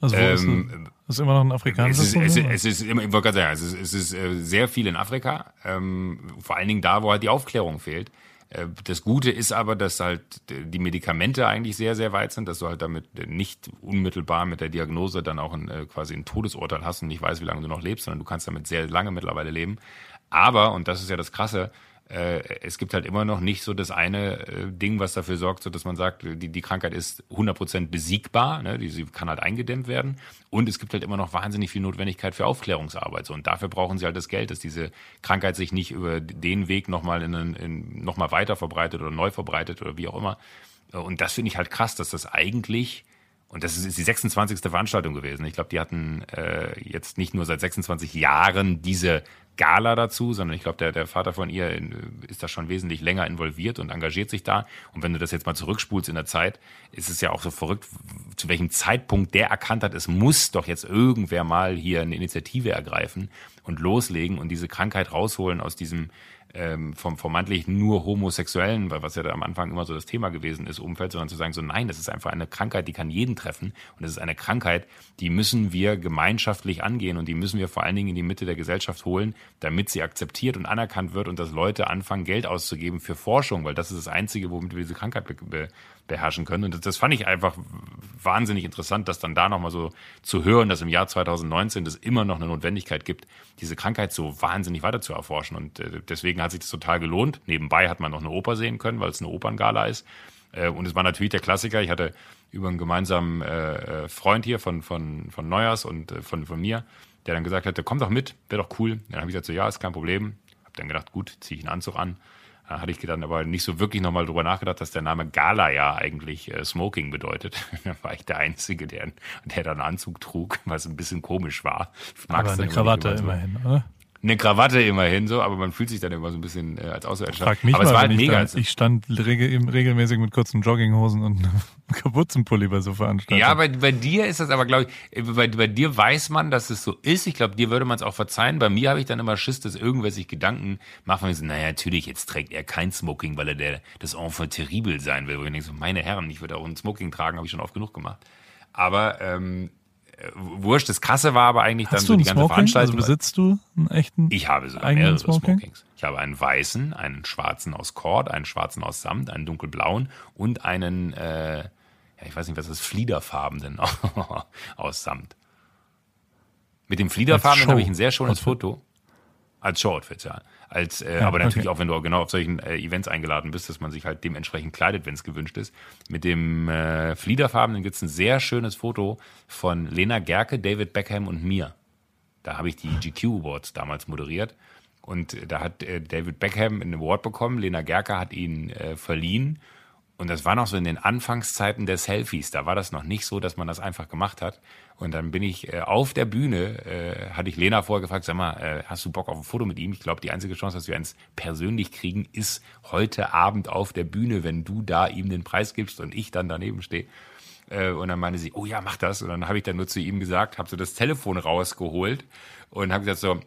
Also wo ähm, ist, ist immer noch ein afrikanisches es ist, es, ist, es ist immer, ich wollte gerade sagen, es ist, es ist äh, sehr viel in Afrika, ähm, vor allen Dingen da, wo halt die Aufklärung fehlt. Äh, das Gute ist aber, dass halt die Medikamente eigentlich sehr, sehr weit sind, dass du halt damit nicht unmittelbar mit der Diagnose dann auch ein, äh, quasi ein Todesurteil hast und nicht weißt, wie lange du noch lebst, sondern du kannst damit sehr lange mittlerweile leben. Aber, und das ist ja das Krasse, es gibt halt immer noch nicht so das eine äh, Ding, was dafür sorgt, so dass man sagt, die, die Krankheit ist 100% besiegbar, ne? die, sie kann halt eingedämmt werden. Und es gibt halt immer noch wahnsinnig viel Notwendigkeit für Aufklärungsarbeit. So, und dafür brauchen sie halt das Geld, dass diese Krankheit sich nicht über den Weg nochmal in, in, noch weiter verbreitet oder neu verbreitet oder wie auch immer. Und das finde ich halt krass, dass das eigentlich und das ist die 26. Veranstaltung gewesen. Ich glaube, die hatten äh, jetzt nicht nur seit 26 Jahren diese Gala dazu, sondern ich glaube, der, der Vater von ihr äh, ist da schon wesentlich länger involviert und engagiert sich da. Und wenn du das jetzt mal zurückspulst in der Zeit, ist es ja auch so verrückt, zu welchem Zeitpunkt der erkannt hat, es muss doch jetzt irgendwer mal hier eine Initiative ergreifen und loslegen und diese Krankheit rausholen aus diesem ähm, vom vermeintlich nur Homosexuellen, weil was ja da am Anfang immer so das Thema gewesen ist, Umfeld, sondern zu sagen, so nein, das ist einfach eine Krankheit, die kann jeden treffen. Und es ist eine Krankheit, die müssen wir gemeinschaftlich angehen und die müssen wir vor allen Dingen in die Mitte der Gesellschaft holen, damit sie akzeptiert und anerkannt wird und dass Leute anfangen, Geld auszugeben für Forschung, weil das ist das Einzige, womit wir diese Krankheit be beherrschen können. Und das, fand ich einfach wahnsinnig interessant, das dann da nochmal so zu hören, dass im Jahr 2019 es immer noch eine Notwendigkeit gibt, diese Krankheit so wahnsinnig weiter zu erforschen. Und äh, deswegen hat sich das total gelohnt. Nebenbei hat man noch eine Oper sehen können, weil es eine Operngala ist. Äh, und es war natürlich der Klassiker. Ich hatte über einen gemeinsamen äh, Freund hier von, von, von Neujahrs und von, von mir, der dann gesagt hatte, komm doch mit, wäre doch cool. Dann habe ich gesagt, so ja, ist kein Problem. Hab dann gedacht, gut, ziehe ich einen Anzug an. Da hatte ich dann aber nicht so wirklich nochmal drüber nachgedacht, dass der Name Gala ja eigentlich äh, Smoking bedeutet. da war ich der Einzige, der, der dann einen Anzug trug, was ein bisschen komisch war. aber eine Krawatte immerhin, oder? Eine Krawatte immerhin so, aber man fühlt sich dann immer so ein bisschen äh, als Außerirdischer. Frag mich aber mal, es war halt ich, mega. da, ich stand regel, regelmäßig mit kurzen Jogginghosen und einem Kapuzenpulli bei so Veranstaltungen. ja, bei, bei dir ist das aber, glaube ich, bei, bei dir weiß man, dass es so ist. Ich glaube, dir würde man es auch verzeihen. Bei mir habe ich dann immer Schiss, dass irgendwer sich Gedanken macht, von mir so, naja, natürlich, jetzt trägt er kein Smoking, weil er der, das Enfant terrible sein will. Wo ich denke so, meine Herren, ich würde auch ein Smoking tragen, habe ich schon oft genug gemacht. Aber ähm, äh, wurscht, das Krasse war aber eigentlich Hast dann so die ganze Smoking? Veranstaltung. Also besitzt du einen echten? Ich habe sogar mehrere Smoking? Smokings. Ich habe einen weißen, einen schwarzen aus Cord, einen schwarzen aus Samt, einen dunkelblauen und einen, äh, ja, ich weiß nicht, was ist, fliederfarbenen aus Samt. Mit dem fliederfarbenen habe ich ein sehr schönes. Foto. Als Show-Outfit, ja. Als, äh, Ja, aber natürlich okay. auch, wenn du genau auf solchen äh, Events eingeladen bist, dass man sich halt dementsprechend kleidet, wenn es gewünscht ist. Mit dem äh, Fliederfarbenen gibt es ein sehr schönes Foto von Lena Gerke, David Beckham und mir. Da habe ich die GQ Awards damals moderiert. Und da hat äh, David Beckham einen Award bekommen, Lena Gerke hat ihn äh, verliehen. Und das war noch so in den Anfangszeiten der Selfies. Da war das noch nicht so, dass man das einfach gemacht hat. Und dann bin ich äh, auf der Bühne, äh, hatte ich Lena vorher gefragt, sag mal, äh, hast du Bock auf ein Foto mit ihm? Ich glaube, die einzige Chance, dass wir eins persönlich kriegen, ist heute Abend auf der Bühne, wenn du da ihm den Preis gibst und ich dann daneben stehe. Äh, und dann meinte sie, oh ja, mach das. Und dann habe ich dann nur zu ihm gesagt, habe so das Telefon rausgeholt und habe gesagt so,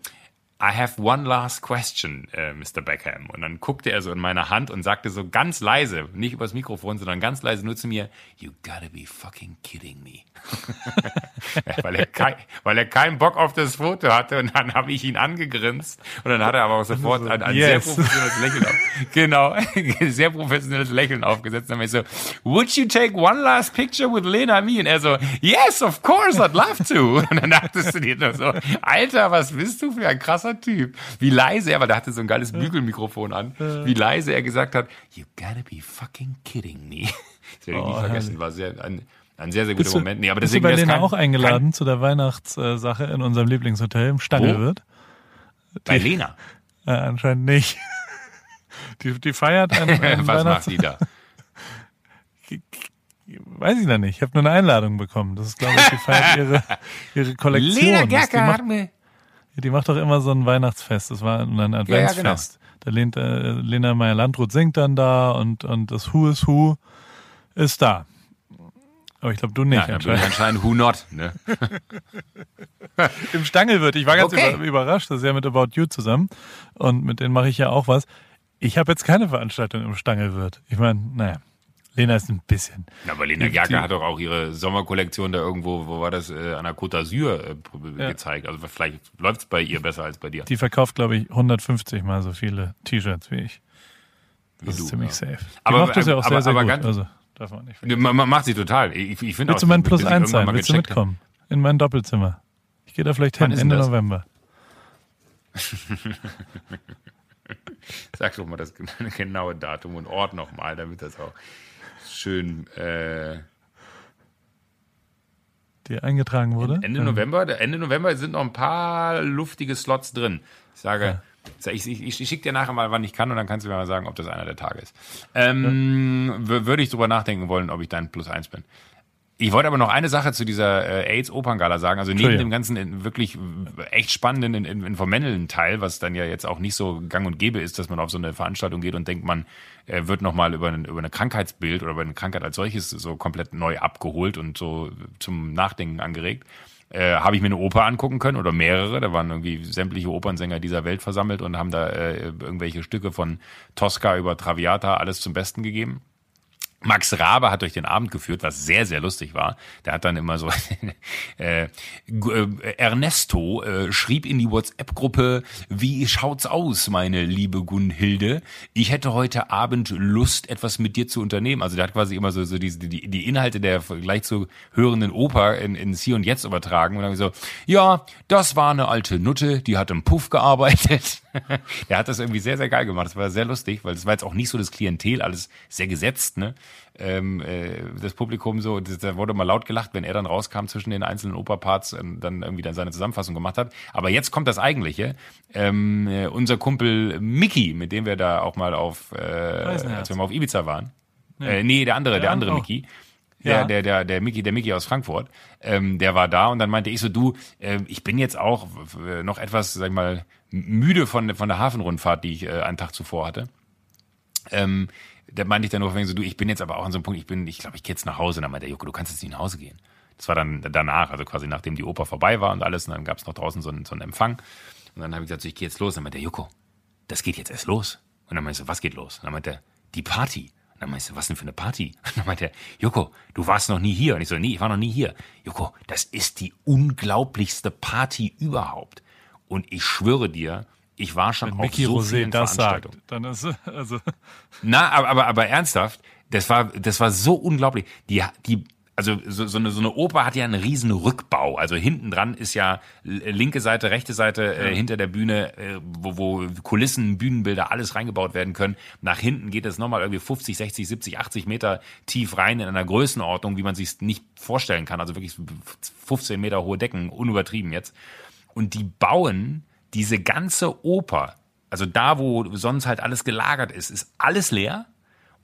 I have one last question, äh, Mr. Beckham. Und dann guckte er so in meine Hand und sagte so ganz leise, nicht übers Mikrofon, sondern ganz leise nur zu mir, you gotta be fucking kidding me. weil, er kein, weil er keinen Bock auf das Foto hatte und dann habe ich ihn angegrinst und dann hat er aber auch sofort ein, ein yes. sehr professionelles Lächeln auf, genau, sehr professionelles Lächeln aufgesetzt und dann ich so, would you take one last picture with Lena and me? Und er so, yes, of course, I'd love to. Und dann dachtest du dir nur so, Alter, was bist du für ein krasser Typ? Wie leise er, weil der hatte so ein geiles Bügelmikrofon an, wie leise er gesagt hat, you gotta be fucking kidding me. Das werde ich nie Oh, vergessen, war sehr, ein, ein sehr, sehr guter Bist du, Moment. Nee, aber bist du deswegen bei wär's Lena kein- auch eingeladen zu der Weihnachtssache in unserem Lieblingshotel im Stangelwirt? Kein, bei Lena. Äh, anscheinend nicht. Die, die feiert ein, ein Was macht die da? Weiß ich noch nicht. Ich habe nur eine Einladung bekommen. Das ist, glaube ich, die feiert ihre, ihre Kollektion. Lena die, Gerke hat mir... die macht doch immer so ein Weihnachtsfest. Das war ein ja, genau. Adventsfest. Da lehnt äh, Lena Meyer-Landrut singt dann da und, und das Who is Who ist da. Aber ich glaube, du nicht. Ja, anscheinend. anscheinend Who Not, ne? Im Stangelwirt. Ich war ganz Okay. über, überrascht. Das ist ja mit About You zusammen. Und mit denen mache ich ja auch was. Ich habe jetzt keine Veranstaltung im Stangelwirt. Ich meine, naja. Lena ist ein bisschen. Ja, aber Lena Gerke hat doch auch ihre Sommerkollektion da irgendwo, wo war das, äh, an der Côte d'Azur äh, Ja. gezeigt. Also vielleicht läuft's bei ihr besser als bei dir. Die verkauft, glaube ich, 150 mal so viele T-Shirts wie ich. Das du, ist ziemlich ja. safe. Die Aber- macht das ja auch aber- sehr, sehr aber gut. ganz- also, darf man nicht. Man, man macht sie total. Ich, ich Willst du mein Plus eins sein? Willst du mitkommen? In mein Doppelzimmer. Ich gehe da vielleicht Wann hin, Ende das? November. Sag doch mal das genaue Datum und Ort nochmal, damit das auch schön äh, Die eingetragen wurde. Ende Ja. November. Ende November sind noch ein paar luftige Slots drin. Ich sage, ich, ich, ich schicke dir nachher mal, wann ich kann, und dann kannst du mir mal sagen, ob das einer der Tage ist. Ähm, w- Würde ich drüber nachdenken wollen, ob ich dein Plus eins bin. Ich wollte aber noch eine Sache zu dieser äh, AIDS-Operngala sagen. Also neben dem ganzen in, wirklich echt spannenden, in, in, informellen Teil, was dann ja jetzt auch nicht so gang und gäbe ist, dass man auf so eine Veranstaltung geht und denkt, man äh, wird nochmal über, ein- über eine Krankheitsbild oder über eine Krankheit als solches so komplett neu abgeholt und so zum Nachdenken angeregt. Äh, habe ich mir eine Oper angucken können oder mehrere. Da waren irgendwie sämtliche Opernsänger dieser Welt versammelt und haben da äh, irgendwelche Stücke von Tosca über Traviata alles zum Besten gegeben. Max Rabe hat durch den Abend geführt, was sehr, sehr lustig war. Der hat dann immer so, äh, äh, Ernesto äh, schrieb in die WhatsApp-Gruppe, wie schaut's aus, meine liebe Gunhilde? Ich hätte heute Abend Lust, etwas mit dir zu unternehmen. Also der hat quasi immer so, so die, die, die Inhalte der gleich zu hörenden Oper in, ins Hier und Jetzt übertragen. Und dann so, ja, das war eine alte Nutte, die hat im Puff gearbeitet. der hat das irgendwie sehr, sehr geil gemacht. Das war sehr lustig, weil das war jetzt auch nicht so das Klientel, alles sehr gesetzt, ne? ähm, äh, das Publikum so, das, da wurde mal laut gelacht, wenn er dann rauskam zwischen den einzelnen Operparts und dann irgendwie dann seine Zusammenfassung gemacht hat. Aber jetzt kommt das Eigentliche. Ähm, äh, unser Kumpel Mickey, mit dem wir da auch mal auf, äh, als wir mal auf Ibiza waren. Äh, nee, der andere, der, Der andere auch. Mickey. Ja. der, der, der Mickey, der Mickey aus Frankfurt, ähm, der war da und dann meinte ich so, du, äh, ich bin jetzt auch äh, noch etwas, sag ich mal, müde von, von der Hafenrundfahrt, die ich äh, einen Tag zuvor hatte. Ähm, da meinte ich dann nur so, du, ich bin jetzt aber auch an so einem Punkt, ich bin, ich glaube, ich gehe jetzt nach Hause. Und dann meinte der Joko, du kannst jetzt nicht nach Hause gehen. Das war dann danach, also quasi nachdem die Oper vorbei war und alles. Und dann gab es noch draußen so einen, so einen Empfang. Und dann habe ich gesagt, so, ich gehe jetzt los. Und dann meinte der Joko, das geht jetzt erst los. Und dann meinte so, was geht los? Und dann meinte er, die Party. Und dann meinte so, was denn für eine Party? Und dann meinte er, Joko, du warst noch nie hier. Und ich so, nee, ich war noch nie hier. Joko, das ist die unglaublichste Party überhaupt. Und ich schwöre dir, ich war schon Wenn auf Mickey so Rosé vielen das Veranstaltungen. sagt, dann ist also Na, aber, aber, aber ernsthaft, das war, das war so unglaublich. Die, die, also so, so, eine, so eine Oper hat ja einen riesen Rückbau. Also hinten dran ist ja äh, linke Seite, rechte Seite äh, hinter der Bühne, äh, wo, wo Kulissen, Bühnenbilder, alles reingebaut werden können. Nach hinten geht es nochmal irgendwie 50, 60, 70, 80 Meter tief rein in einer Größenordnung, wie man sich nicht vorstellen kann. Also wirklich 15 Meter hohe Decken, unübertrieben jetzt. Und die bauen diese ganze Oper, also da, wo sonst halt alles gelagert ist, ist alles leer.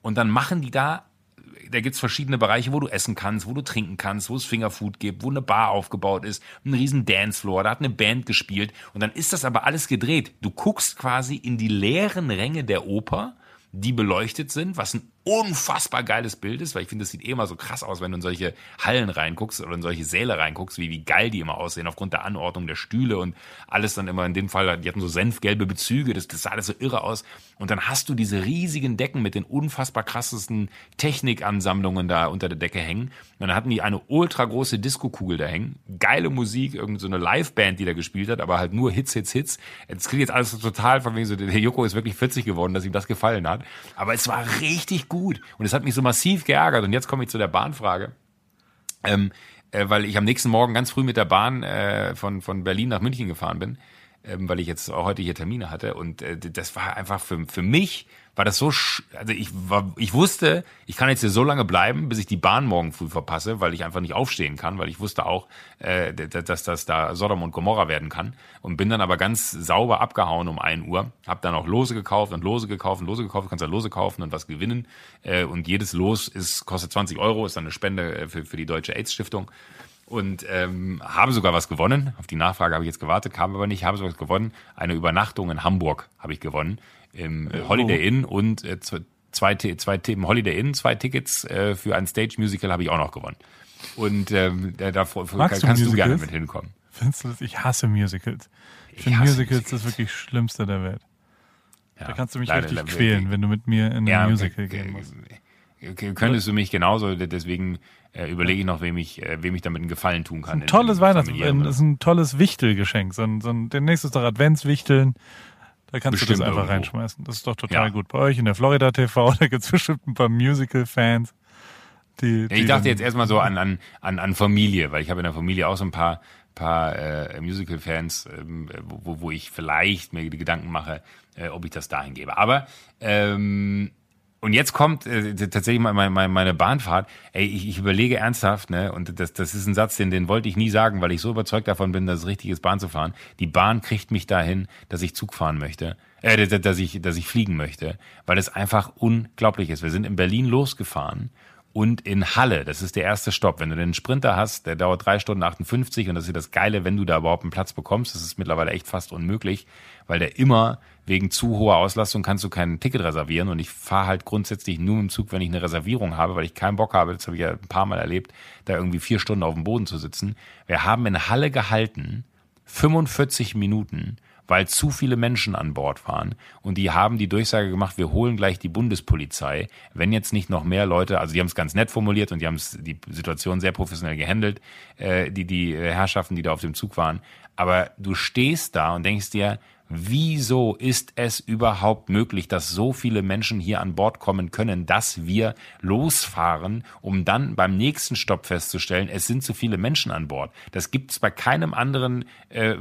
Und dann machen die da, da gibt's verschiedene Bereiche, wo du essen kannst, wo du trinken kannst, wo es Fingerfood gibt, wo eine Bar aufgebaut ist, ein riesen Dancefloor, da hat eine Band gespielt. Und dann ist das aber alles gedreht. Du guckst quasi in die leeren Ränge der Oper, die beleuchtet sind, was ein unfassbar geiles Bild ist, weil ich finde, das sieht eh immer so krass aus, wenn du in solche Hallen reinguckst oder in solche Säle reinguckst, wie, wie geil die immer aussehen, aufgrund der Anordnung der Stühle und alles dann immer in dem Fall, die hatten so senfgelbe Bezüge, das, das sah alles so irre aus. Und dann hast du diese riesigen Decken mit den unfassbar krassesten Technikansammlungen da unter der Decke hängen. Und dann hatten die eine ultra große Disco-Kugel da hängen, geile Musik, irgendeine so eine Liveband, die da gespielt hat, aber halt nur Hits, Hits, Hits. Jetzt klingt jetzt alles so total von wegen so, der Joko ist wirklich 40 geworden, dass ihm das gefallen hat. Aber es war richtig gut. Und es hat mich so massiv geärgert. Und jetzt komme ich zu der Bahnfrage. Ähm, äh, weil ich am nächsten Morgen ganz früh mit der Bahn äh, von, von Berlin nach München gefahren bin, ähm, weil ich jetzt auch heute hier Termine hatte. Und äh, das war einfach für, für mich, war das so, also ich, war, ich wusste, ich kann jetzt hier so lange bleiben, bis ich die Bahn morgen früh verpasse, weil ich einfach nicht aufstehen kann, weil ich wusste auch, äh, dass das da Sodom und Gomorra werden kann. Und bin dann aber ganz sauber abgehauen um 1 Uhr, hab dann auch Lose gekauft und Lose gekauft und Lose gekauft, kannst ja Lose kaufen und was gewinnen. Äh, und jedes Los ist, kostet 20 Euro, ist dann eine Spende äh, für, für die Deutsche AIDS-Stiftung und ähm, habe sogar was gewonnen. Auf die Nachfrage habe ich jetzt gewartet, kam aber nicht. Habe sogar was gewonnen. Eine Übernachtung in Hamburg habe ich gewonnen im äh, Holiday Inn und äh, zwei, zwei im Holiday Inn zwei Tickets äh, für ein Stage Musical habe ich auch noch gewonnen. Und ähm, da, da kannst du gerne Musicals? mit hinkommen. findest du das? Ich hasse Musicals. Ich Ich finde Musicals Musicals. das wirklich Schlimmste der Welt. Ja, Da kannst du mich leider- richtig leider- quälen, wenn du mit mir in ein Ja, Musical gehen musst. Könntest du mich genauso, deswegen äh, überlege ich noch, wem ich, äh, wem ich damit einen Gefallen tun kann. Ein tolles In- in Weihnachts, familiärem- das ist ein tolles Wichtelgeschenk. So ein, so ein, demnächst ist doch Adventswichteln. Da kannst du Bestimmt das einfach irgendwo. reinschmeißen. Das ist doch total Ja. gut. Bei euch in der Florida TV, da gibt's bestimmt ein paar Musical-Fans. Die, die Ja, ich dachte jetzt erstmal so an, an, an, an Familie, weil ich habe in der Familie auch so ein paar, paar äh, Musical-Fans, ähm, wo, wo ich vielleicht mir die Gedanken mache, äh, ob ich das dahin gebe. Aber ähm, und jetzt kommt äh, tatsächlich meine, meine, meine Bahnfahrt. Ey, ich, ich überlege ernsthaft, ne, und das, das ist ein Satz, den, den wollte ich nie sagen, weil ich so überzeugt davon bin, dass es richtig ist, Bahn zu fahren. Die Bahn kriegt mich dahin, dass ich Zug fahren möchte, äh, dass ich, dass ich fliegen möchte, weil es einfach unglaublich ist. Wir sind in Berlin losgefahren und in Halle, das ist der erste Stopp. Wenn du den Sprinter hast, der dauert drei Stunden 58 und das ist das Geile, wenn du da überhaupt einen Platz bekommst. Das ist mittlerweile echt fast unmöglich, weil der immer wegen zu hoher Auslastung kannst du kein Ticket reservieren und ich fahre halt grundsätzlich nur im Zug, wenn ich eine Reservierung habe, weil ich keinen Bock habe, das habe ich ja ein paar Mal erlebt, da irgendwie vier Stunden auf dem Boden zu sitzen. Wir haben in Halle gehalten, 45 Minuten, weil zu viele Menschen an Bord waren. Und die haben die Durchsage gemacht, wir holen gleich die Bundespolizei, wenn jetzt nicht noch mehr Leute, also die haben es ganz nett formuliert und die haben die Situation sehr professionell gehandelt, äh, die, die äh, Herrschaften, die da auf dem Zug waren. Aber du stehst da und denkst dir, Wieso ist es überhaupt möglich, dass so viele Menschen hier an Bord kommen können, dass wir losfahren, um dann beim nächsten Stopp festzustellen, es sind zu viele Menschen an Bord? Das gibt es bei keinem anderen äh,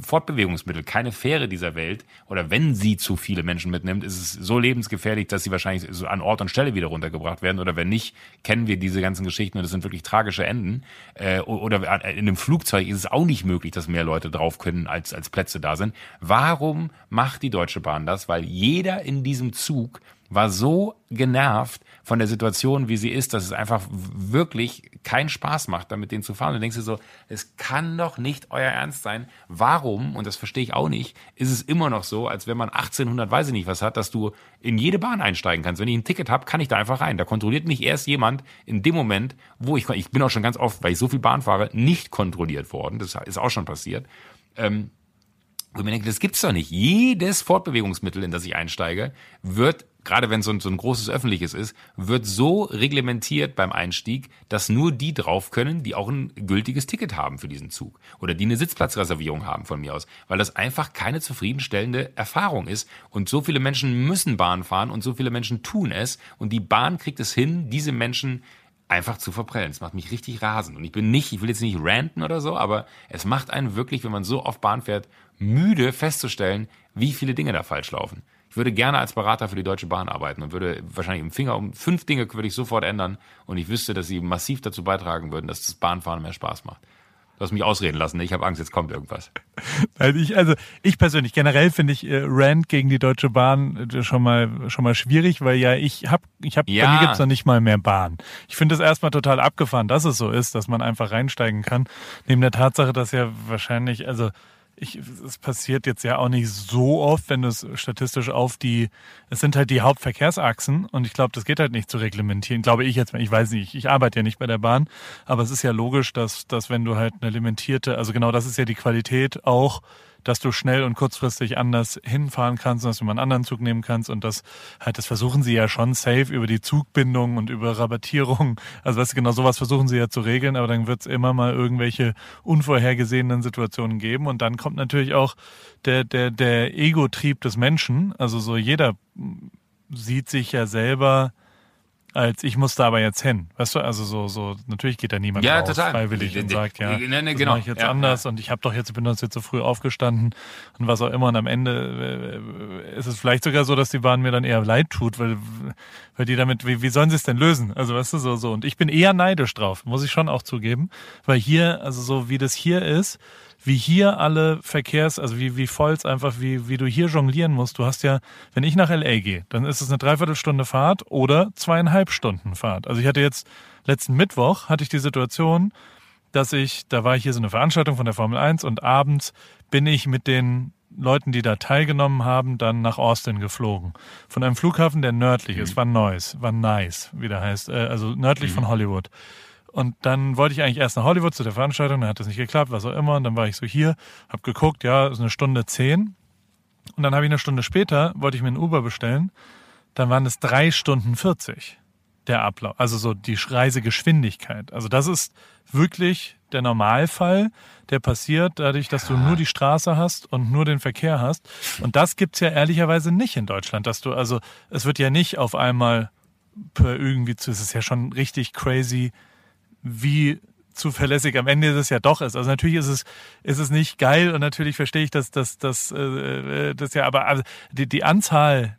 Fortbewegungsmittel, keine Fähre dieser Welt. Oder wenn sie zu viele Menschen mitnimmt, ist es so lebensgefährlich, dass sie wahrscheinlich so an Ort und Stelle wieder runtergebracht werden. Oder wenn nicht, kennen wir diese ganzen Geschichten und das sind wirklich tragische Enden. Äh, oder in einem Flugzeug ist es auch nicht möglich, dass mehr Leute drauf können, als, als Plätze da sind. Warum macht die Deutsche Bahn das? Weil jeder in diesem Zug war so genervt von der Situation, wie sie ist, dass es einfach wirklich keinen Spaß macht, damit den zu fahren. Du denkst dir so, es kann doch nicht euer Ernst sein. Warum, und das verstehe ich auch nicht, ist es immer noch so, als wenn man 1800 weiß ich nicht was hat, dass du in jede Bahn einsteigen kannst. Wenn ich ein Ticket habe, kann ich da einfach rein. Da kontrolliert mich erst jemand in dem Moment, wo ich, ich bin auch schon ganz oft, weil ich so viel Bahn fahre, nicht kontrolliert worden. Das ist auch schon passiert. Ähm, und ich mir denke, das gibt's doch nicht. Jedes Fortbewegungsmittel, in das ich einsteige, wird gerade wenn so ein, so ein großes öffentliches ist, wird so reglementiert beim Einstieg, dass nur die drauf können, die auch ein gültiges Ticket haben für diesen Zug. Oder die eine Sitzplatzreservierung haben von mir aus, weil das einfach keine zufriedenstellende Erfahrung ist. Und so viele Menschen müssen Bahn fahren und so viele Menschen tun es. Und die Bahn kriegt es hin, diese Menschen einfach zu verprellen. Es macht mich richtig rasend und ich bin nicht, ich will jetzt nicht ranten oder so, aber es macht einen wirklich, wenn man so oft Bahn fährt, müde festzustellen, wie viele Dinge da falsch laufen. Ich würde gerne als Berater für die Deutsche Bahn arbeiten und würde wahrscheinlich im Finger um fünf Dinge würde ich sofort ändern und ich wüsste, dass sie massiv dazu beitragen würden, dass das Bahnfahren mehr Spaß macht. Du hast mich ausreden lassen. Ich habe Angst, jetzt kommt irgendwas. Also ich, also ich persönlich, generell finde ich äh, Rand gegen die Deutsche Bahn äh, schon mal schon mal schwierig, weil ja ich habe, ich habe, ja. bei mir gibt's noch nicht mal mehr Bahn. Ich finde es erstmal total abgefahren, dass es so ist, dass man einfach reinsteigen kann. Neben der Tatsache, dass ja wahrscheinlich, also es passiert jetzt ja auch nicht so oft, wenn du es statistisch auf die, es sind halt die Hauptverkehrsachsen und ich glaube, das geht halt nicht zu reglementieren, glaube ich jetzt, ich weiß nicht, ich arbeite ja nicht bei der Bahn, aber es ist ja logisch, dass, dass wenn du halt eine limitierte, also genau das ist ja die Qualität auch dass du schnell und kurzfristig anders hinfahren kannst, dass du mal einen anderen Zug nehmen kannst und das halt, das versuchen sie ja schon safe über die Zugbindung und über Rabattierung. Also weißt du, genau sowas versuchen sie ja zu regeln, aber dann wird es immer mal irgendwelche unvorhergesehenen Situationen geben und dann kommt natürlich auch der, der, der Ego-Trieb des Menschen. Also so jeder sieht sich ja selber als ich muss da aber jetzt hin. Weißt du, also so, so, natürlich geht da niemand ja, raus, total. freiwillig und sagt, ja, ne, ne, das genau. mache ich jetzt ja, anders ja. und ich habe doch jetzt, bin uns jetzt so früh aufgestanden und was auch immer und am Ende äh, ist es vielleicht sogar so, dass die Bahn mir dann eher leid tut, weil, weil die damit, wie, wie sollen sie es denn lösen? Also weißt du, so, so. Und ich bin eher neidisch drauf, muss ich schon auch zugeben, weil hier, also so wie das hier ist, wie hier alle Verkehrs, also wie, wie voll es einfach, wie, wie du hier jonglieren musst. Du hast ja, wenn ich nach LA gehe, dann ist es eine Dreiviertelstunde Fahrt oder zweieinhalb Stunden Fahrt. Also ich hatte jetzt letzten Mittwoch hatte ich die Situation, dass ich, da war ich hier so eine Veranstaltung von der Formel 1 und abends bin ich mit den Leuten, die da teilgenommen haben, dann nach Austin geflogen. Von einem Flughafen, der nördlich ist, war Neuss, war nice, wie der heißt, äh, also nördlich mhm. von Hollywood. Und dann wollte ich eigentlich erst nach Hollywood zu der Veranstaltung, dann hat das nicht geklappt, was auch immer. Und dann war ich so hier, hab geguckt, ja, ist eine Stunde zehn. Und dann habe ich eine Stunde später, wollte ich mir einen Uber bestellen, dann waren es drei Stunden 40 der Ablauf, also so die Reisegeschwindigkeit. Also das ist wirklich der Normalfall, der passiert dadurch, dass du nur die Straße hast und nur den Verkehr hast. Und das gibt's ja ehrlicherweise nicht in Deutschland, dass du, also es wird ja nicht auf einmal per irgendwie zu, es ist ja schon richtig crazy, wie zuverlässig am Ende es ja doch ist. Also natürlich ist es, ist es nicht geil und natürlich verstehe ich, dass das, das, äh, das ja, aber also die, die Anzahl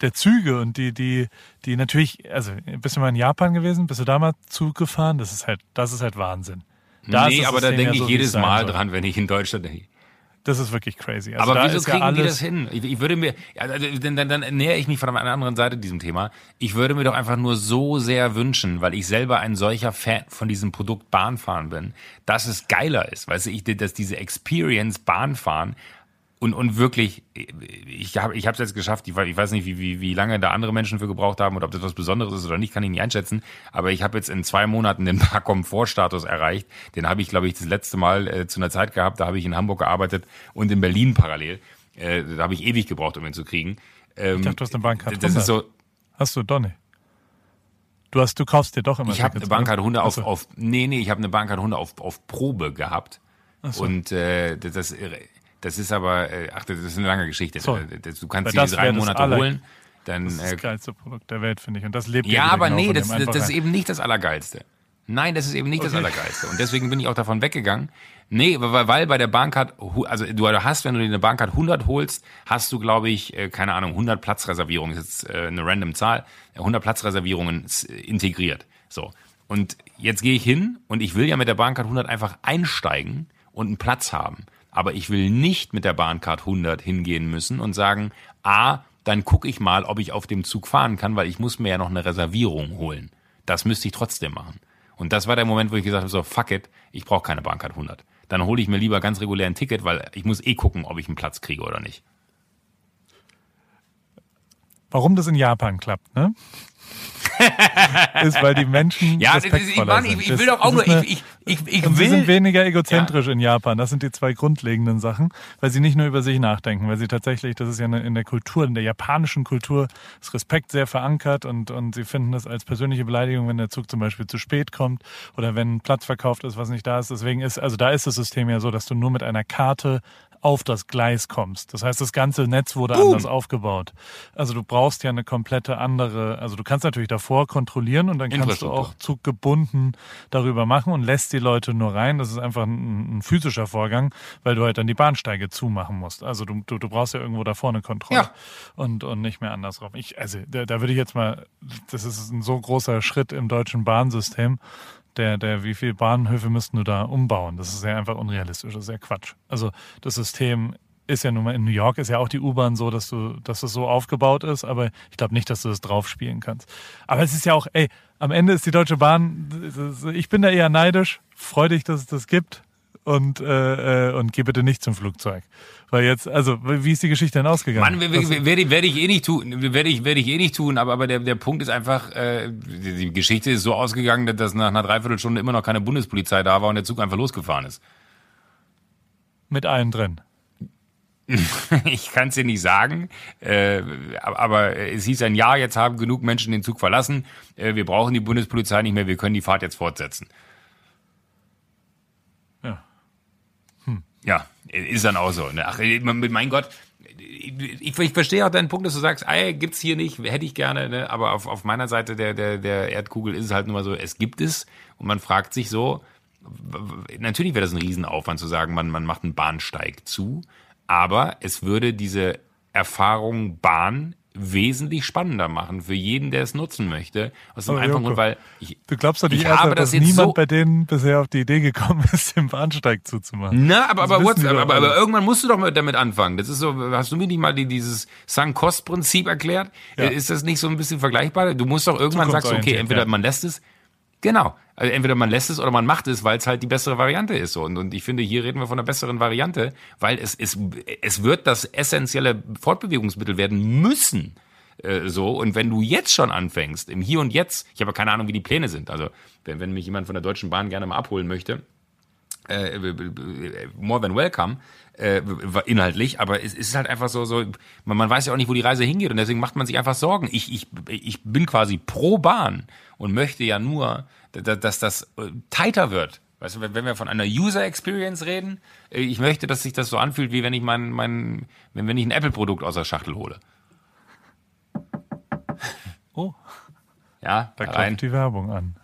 der Züge und die, die, die natürlich, also bist du mal in Japan gewesen? Bist du da mal Zug gefahren? Das ist halt, das ist halt Wahnsinn. Da nee, aber da denke ich so, jedes Mal dran, wenn ich in Deutschland denke. Das ist wirklich crazy. Also aber wieso kriegen ja die das hin? Ich, ich würde mir, also, dann, dann, dann nähere ich mich von einer anderen Seite diesem Thema. Ich würde mir doch einfach nur so sehr wünschen, weil ich selber ein solcher Fan von diesem Produkt Bahnfahren bin, dass es geiler ist. Weißt du, ich, dass diese Experience Bahnfahren und, und wirklich, ich habe ich es jetzt geschafft, ich, ich weiß nicht, wie, wie, wie lange da andere Menschen für gebraucht haben oder ob das was Besonderes ist oder nicht, kann ich nicht einschätzen. Aber ich habe jetzt in zwei Monaten den Bar-Komfort-Status erreicht. Den habe ich, glaube ich, das letzte Mal äh, zu einer Zeit gehabt, da habe ich in Hamburg gearbeitet und in Berlin parallel. Äh, da habe ich ewig gebraucht, um ihn zu kriegen. Ähm, ich dachte, du hast eine Bahncard Das ist so. Hast du Donny? Du hast, du kaufst dir doch immer. Ich habe eine Bahncard Hunde auf, auf, nee, nee, ich habe eine Bahncard Hunde auf, auf Probe gehabt. So. Und äh, das, das ist aber, äh, ach, das ist eine lange Geschichte. So. Äh, du kannst sie diese drei Monate holen. Dann, das ist das äh, geilste Produkt der Welt, finde ich. Und das lebt ja, aber genau nee, das, das ist eben nicht das Allergeilste. Nein, das ist eben nicht okay. das Allergeilste. Und deswegen bin ich auch davon weggegangen. Nee, weil, weil bei der Bahncard, also du hast, wenn du dir eine Bahncard 100 holst, hast du, glaube ich, keine Ahnung, 100 Platzreservierungen, das ist jetzt eine random Zahl, 100 Platzreservierungen integriert. So. Und jetzt gehe ich hin und ich will ja mit der Bahncard 100 einfach einsteigen und einen Platz haben. Aber ich will nicht mit der Bahncard 100 hingehen müssen und sagen, A, dann gucke ich mal, ob ich auf dem Zug fahren kann, weil ich muss mir ja noch eine Reservierung holen. Das müsste ich trotzdem machen. Und das war der Moment, wo ich gesagt habe, so fuck it, ich brauche keine Bahncard 100. Dann hole ich mir lieber ganz regulär ein Ticket, weil ich muss eh gucken, ob ich einen Platz kriege oder nicht. Warum das in Japan klappt, ne? ist, weil die Menschen ja, ist, ich, Mann, ich, ich will doch auch nur, eine, ich, ich, ich, will. Sie sind weniger egozentrisch ja. in Japan. Das sind die zwei grundlegenden Sachen, weil sie nicht nur über sich nachdenken, weil sie tatsächlich, das ist ja in der Kultur, in der japanischen Kultur, ist Respekt sehr verankert und, und sie finden das als persönliche Beleidigung, wenn der Zug zum Beispiel zu spät kommt oder wenn ein Platz verkauft ist, was nicht da ist. Deswegen ist, also da ist das System ja so, dass du nur mit einer Karte auf das Gleis kommst. Das heißt, das ganze Netz wurde Boom. anders aufgebaut. Also du brauchst ja eine komplette andere, also du kannst natürlich davor kontrollieren und dann kannst du auch zuggebunden darüber machen und lässt die Leute nur rein. Das ist einfach ein, ein physischer Vorgang, weil du halt dann die Bahnsteige zumachen musst. Also du, du, du brauchst ja irgendwo davor eine Kontrolle ja. und, und nicht mehr andersrum. Ich, also da, da würde ich jetzt mal, das ist ein so großer Schritt im deutschen Bahnsystem der, der, wie viele Bahnhöfe müssten du da umbauen? Das ist ja einfach unrealistisch, das ist ja Quatsch. Also das System ist ja nun mal in New York ist ja auch die U-Bahn so, dass du, dass es so aufgebaut ist, aber ich glaube nicht, dass du das drauf spielen kannst. Aber es ist ja auch, ey, am Ende ist die Deutsche Bahn, ich bin da eher neidisch, freu dich, dass es das gibt und, äh, äh, und geh bitte nicht zum Flugzeug. Weil jetzt, also, wie ist die Geschichte denn ausgegangen? Mann, werde werd ich eh nicht tun, werde ich, werde ich eh nicht tun, aber, aber der, der Punkt ist einfach, äh, die Geschichte ist so ausgegangen, dass nach einer Dreiviertelstunde immer noch keine Bundespolizei da war und der Zug einfach losgefahren ist. Mit allen drin. ich kann es dir nicht sagen, äh, aber es hieß ein Jahr, jetzt haben genug Menschen den Zug verlassen, äh, wir brauchen die Bundespolizei nicht mehr, wir können die Fahrt jetzt fortsetzen. Ja, ist dann auch so. Ne? Ach, mein Gott, ich, ich verstehe auch deinen Punkt, dass du sagst, ey, gibt's hier nicht, hätte ich gerne, ne? aber auf, auf meiner Seite der, der, der Erdkugel ist es halt nur mal so, es gibt es und man fragt sich so, natürlich wäre das ein Riesenaufwand zu sagen, man, man macht einen Bahnsteig zu, aber es würde diese Erfahrung Bahn wesentlich spannender machen für jeden, der es nutzen möchte. Aus dem oh, einfachen Grund, weil ich, du glaubst doch nicht, erst, habe, dass, dass niemand so bei denen bisher auf die Idee gekommen ist, den Bahnsteig zuzumachen. Na, aber, aber, what, aber, aber, irgendwann musst du doch damit anfangen. Das ist so, hast du mir nicht mal die, dieses Sunk-Cost-Prinzip erklärt? Ja. Ist das nicht so ein bisschen vergleichbar? Du musst doch irgendwann sagen, okay, entweder ja. man lässt es, Genau. Also entweder man lässt es oder man macht es, weil es halt die bessere Variante ist. Und, und ich finde, hier reden wir von einer besseren Variante, weil es, es, es wird das essentielle Fortbewegungsmittel werden müssen. Äh, so. Und wenn du jetzt schon anfängst, im Hier und Jetzt, ich habe keine Ahnung, wie die Pläne sind. Also, wenn, wenn mich jemand von der Deutschen Bahn gerne mal abholen möchte, äh, more than welcome, äh, inhaltlich, aber es ist halt einfach so, so man, man weiß ja auch nicht, wo die Reise hingeht und deswegen macht man sich einfach Sorgen. Ich, ich, ich bin quasi pro Bahn und möchte ja nur, dass das äh, tighter wird. Weißt du, wenn wir von einer User Experience reden, äh, ich möchte, dass sich das so anfühlt, wie wenn ich mein, mein wenn, wenn ich ein Apple-Produkt aus der Schachtel hole. Oh. Ja, da klopft die Werbung an.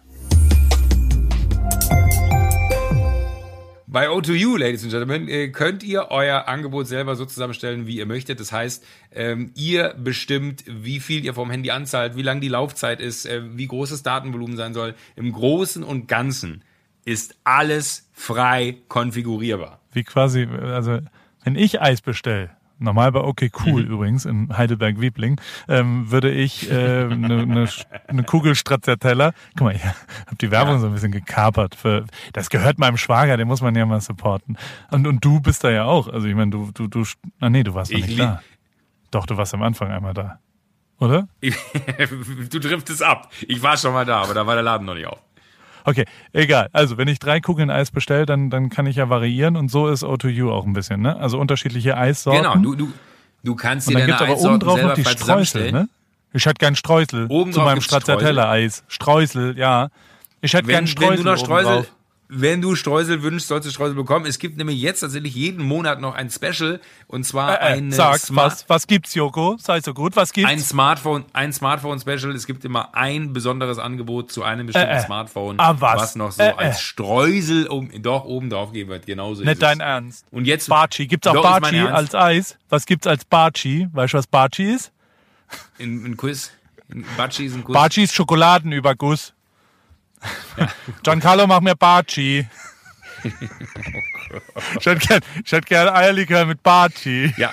Bei O2U, Ladies and Gentlemen, äh, könnt ihr euer Angebot selber so zusammenstellen, wie ihr möchtet. Das heißt, ähm, ihr bestimmt, wie viel ihr vom Handy anzahlt, wie lang die Laufzeit ist, äh, wie groß das Datenvolumen sein soll. Im Großen und Ganzen ist alles frei konfigurierbar. Wie quasi, also wenn ich Eis bestelle, normal bei OK Cool mhm. übrigens in Heidelberg-Wiebling, ähm, würde ich eine äh, ne, ne, ne Kugel Stracciatella, guck mal, ich habe die Werbung ja. so ein bisschen gekapert. Für, das gehört meinem Schwager, den muss man ja mal supporten. Und, und du bist da ja auch. Also ich meine, du, du, du, ah nee, du warst doch nicht da. Doch, du warst am Anfang einmal da. Oder? du driftest ab. Ich war schon mal da, aber da war der Laden noch nicht auf. Okay, egal. Also, wenn ich drei Kugeln Eis bestelle, dann, dann kann ich ja variieren und so ist O2U auch ein bisschen, ne? Also unterschiedliche Eissorten. Genau, du, du, du kannst dir und dann gibt's aber oben drauf noch die Streusel, ne? Ich hätte gern Streusel oben zu meinem Stracciatella-Eis. Streusel, ja. Ich hätte gern Streusel. Wenn du noch Streusel, wenn du Streusel wünschst, sollst du Streusel bekommen. Es gibt nämlich jetzt tatsächlich jeden Monat noch ein Special und zwar äh, äh, ein Sag, was, was gibt's, Joko? Sei so gut, was gibt's? Ein Smartphone, ein Smartphone Special. Es gibt immer ein besonderes Angebot zu einem bestimmten äh, äh. Smartphone, ah, was? was noch so äh, als Streusel um, doch oben drauf geben wird. Genauso Nicht dein Ernst. Und jetzt Baci, gibt's auch Baci als Eis? Was gibt's als Baci? Weißt du, was Baci ist? In, in Quiz. Baci ist ein Guss. Baci ist Schokoladenüberguss. Ja. Giancarlo, mach mir Baci. ich hätte gern, ich hätte gern Eierlikör mit Barty. Ja.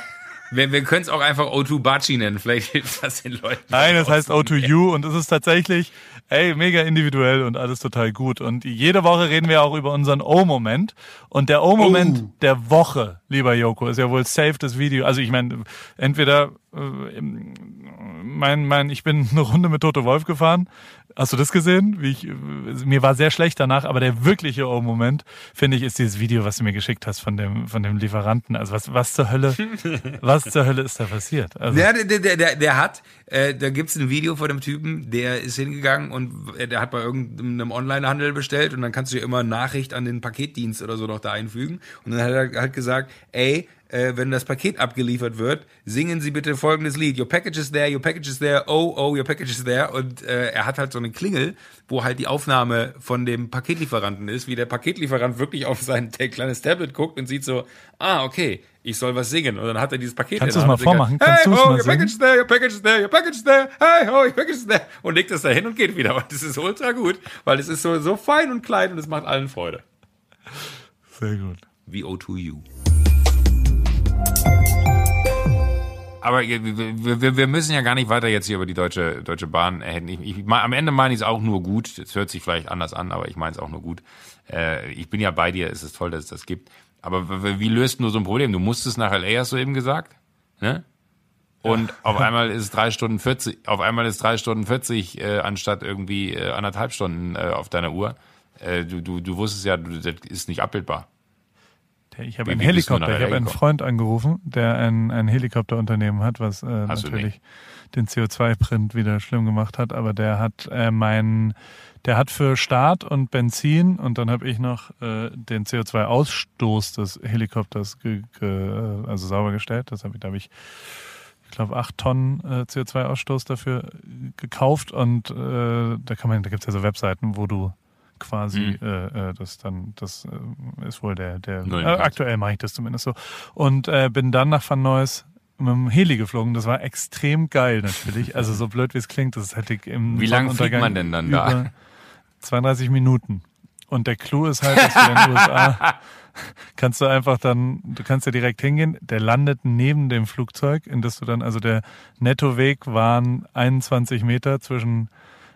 Wir, wir können es auch einfach O2 Bachi nennen. Vielleicht hilft das den Leuten. Nein, das heißt O2U und es ist tatsächlich, ey, mega individuell und alles total gut. Und jede Woche reden wir auch über unseren O-Moment. Und der O-Moment Oh. der Woche, lieber Joko, ist ja wohl safe das Video. Also ich meine, entweder äh, mein, mein, ich bin eine Runde mit Toto Wolf gefahren. Hast du das gesehen? Wie ich, mir war sehr schlecht danach, aber der wirkliche O-Moment, finde ich, ist dieses Video, was du mir geschickt hast von dem, von dem Lieferanten. Also was, was zur Hölle, was zur Hölle ist da passiert? Also, Ja, der, der, der, der hat, äh, da gibt's ein Video von dem Typen, der ist hingegangen und äh, der hat bei irgendeinem Onlinehandel bestellt und dann kannst du ja immer Nachricht an den Paketdienst oder so noch da einfügen. Und dann hat er halt gesagt, ey, äh, wenn das Paket abgeliefert wird, singen Sie bitte folgendes Lied. Your package is there, your package is there, oh, oh, your package is there. Und äh, er hat halt so eine Klingel, wo halt die Aufnahme von dem Paketlieferanten ist, wie der Paketlieferant wirklich auf sein kleines Tablet guckt und sieht so, ah, okay, ich soll was singen. Und dann hat er dieses Paket Kannst du's der mal vormachen? Kannst hey, du's oh, mal your singen? package is there, your package is there, your package is there, hey, oh, your package is there. Und legt das da hin und geht wieder. Und das ist ultra gut, weil es ist so, so fein und klein und es macht allen Freude. sehr gut. Wie O2U. Aber wir, wir, müssen ja gar nicht weiter jetzt hier über die Deutsche, Deutsche Bahn reden. Ich, ich, am Ende meine ich es auch nur gut. Es hört sich vielleicht anders an, aber ich meine es auch nur gut. Äh, ich bin ja bei dir, es ist toll, dass es das gibt. Aber wie löst du so ein Problem? Du musstest nach LA, hast du eben gesagt. Ne? Und auf einmal ist es drei Stunden 40, auf einmal ist drei Stunden 40 äh, anstatt irgendwie äh, anderthalb Stunden äh, auf deiner Uhr. Äh, du, du, du wusstest ja, das ist nicht abbildbar. Ich habe einen Helikopter, ich habe einen? Freund angerufen, der ein, ein Helikopterunternehmen hat, was äh, natürlich den CO2-Print wieder schlimm gemacht hat, aber der hat äh, mein, der hat für Start und Benzin und dann habe ich noch äh, den CO2-Ausstoß des Helikopters ge, ge, also sauber gestellt. Das habe ich, da habe ich, ich glaube, acht Tonnen äh, CO2-Ausstoß dafür gekauft und äh, da kann man, da gibt's ja so Webseiten, wo du quasi Mhm. äh, äh, das dann das äh, ist wohl der der äh, aktuell mache ich das zumindest so und äh, bin dann nach Van Nuys mit dem Heli geflogen. Das war extrem geil natürlich. Also so blöd wie es klingt, das hätte ich im Wie lange fliegt man denn dann da? über 32 Minuten. Und der Clou ist halt, dass du in den USA kannst du einfach dann, du kannst ja direkt hingehen, der landet neben dem Flugzeug, in das du dann, also der Nettoweg waren 21 Meter zwischen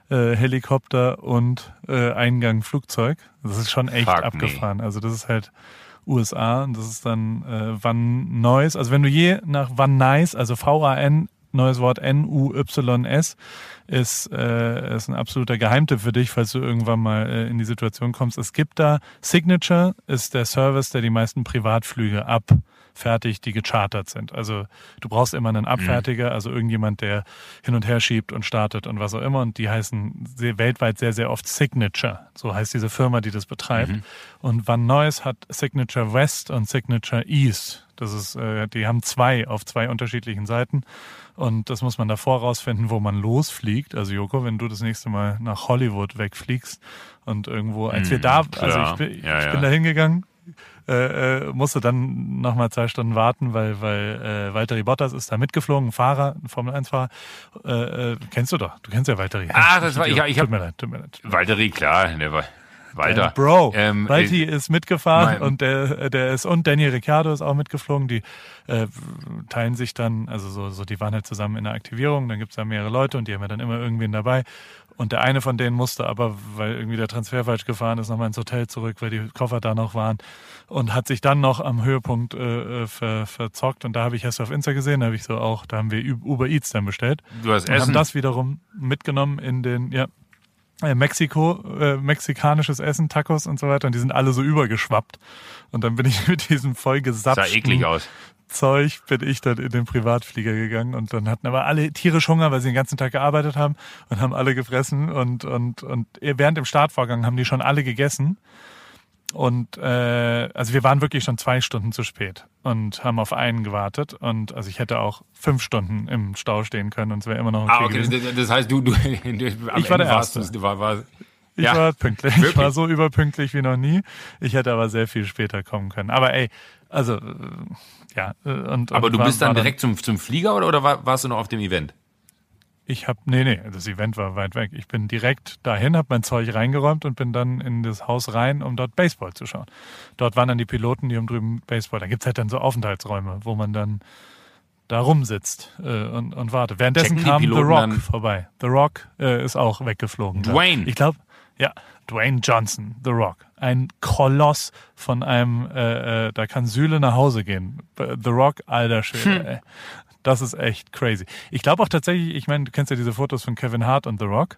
äh, Helikopter und äh, Eingang Flugzeug. Das ist schon echt Fuck me. abgefahren. Also das ist halt USA und das ist dann äh, Van Nuys. Also wenn du je nach Van Nuys, also V-A-N, neues Wort N-U-Y-S, ist, äh, ist ein absoluter Geheimtipp für dich, falls du irgendwann mal äh, in die Situation kommst. Es gibt da Signature, ist der Service, der die meisten Privatflüge abfertigt, die gechartert sind. Also du brauchst immer einen Abfertiger, also irgendjemand, der hin und her schiebt und startet und was auch immer. Und die heißen sehr, weltweit sehr, sehr oft Signature. So heißt diese Firma, die das betreibt. Und Van Nuys hat Signature West und Signature East. Das ist, äh, die haben zwei auf zwei unterschiedlichen Seiten. Und das muss man davor rausfinden, wo man losfliegt. Also Joko, wenn du das nächste Mal nach Hollywood wegfliegst und irgendwo, als wir da, also ich, bin- Ja, ich ja. bin da hingegangen, äh, äh, musste dann nochmal zwei Stunden warten, weil, weil äh, Valtteri Bottas ist da mitgeflogen, ein Fahrer, ein Formel-1-Fahrer. Äh, äh, kennst du doch, du kennst ja Valtteri. Ah, das war- ich- ich hab- Tut mir leid, tut mir leid. Walteri, klar, der war Walter. Bro, Ähm, Valtti äh, ist mitgefahren mein- und der, der ist und Daniel Ricciardo ist auch mitgeflogen. Die äh, teilen sich dann, also so, so, die waren halt zusammen in der Aktivierung, dann gibt's da mehrere Leute und die haben ja dann immer irgendwen dabei. Und der eine von denen musste aber, weil irgendwie der Transfer falsch gefahren ist, nochmal ins Hotel zurück, weil die Koffer da noch waren und hat sich dann noch am Höhepunkt äh, äh, ver, verzockt. Und da habe ich erst auf Insta gesehen, da habe ich so auch, da haben wir Uber Eats dann bestellt. Du hast Und haben Essen. das wiederum mitgenommen in den, ja, äh, Mexiko, äh, mexikanisches Essen, Tacos und so weiter. Und die sind alle so übergeschwappt. Und dann bin ich mit diesem eklig aus. Zeug, bin ich dann in den Privatflieger gegangen. Und dann hatten aber alle tierisch Hunger, weil sie den ganzen Tag gearbeitet haben und haben alle gefressen. Und, und, und während dem Startvorgang haben die schon alle gegessen. Und äh, also wir waren wirklich schon zwei Stunden zu spät und haben auf einen gewartet. Und also ich hätte auch fünf Stunden im Stau stehen können und es wäre immer noch okay, Ah, okay, gewesen. das, heißt, du, du, du Ich war Ende der warst Erste. du, war, war, Ich ja, war pünktlich. Ich Wirklich? war so überpünktlich wie noch nie. Ich hätte aber sehr viel später kommen können. Aber ey, also äh, ja. äh, Und, aber und du war- bist dann war direkt zum, zum Flieger oder, oder war, warst du noch auf dem Event? Ich habe nee nee, das Event war weit weg. Ich bin direkt dahin, habe mein Zeug reingeräumt und bin dann in das Haus rein, um dort Baseball zu schauen. Dort waren dann die Piloten, die haben drüben Baseball. Da gibt's halt dann so Aufenthaltsräume, wo man dann da rumsitzt äh, und, und wartet. Währenddessen Checken kam The Rock vorbei. The Rock äh, ist auch weggeflogen. Dwayne. Ich glaube, ja, Dwayne Johnson, The Rock. Ein Koloss von einem, äh, äh, da kann Süle nach Hause gehen. The Rock, alter Schwede, Hm. ey. Das ist echt crazy. Ich glaube auch tatsächlich, ich meine, du kennst ja diese Fotos von Kevin Hart und The Rock.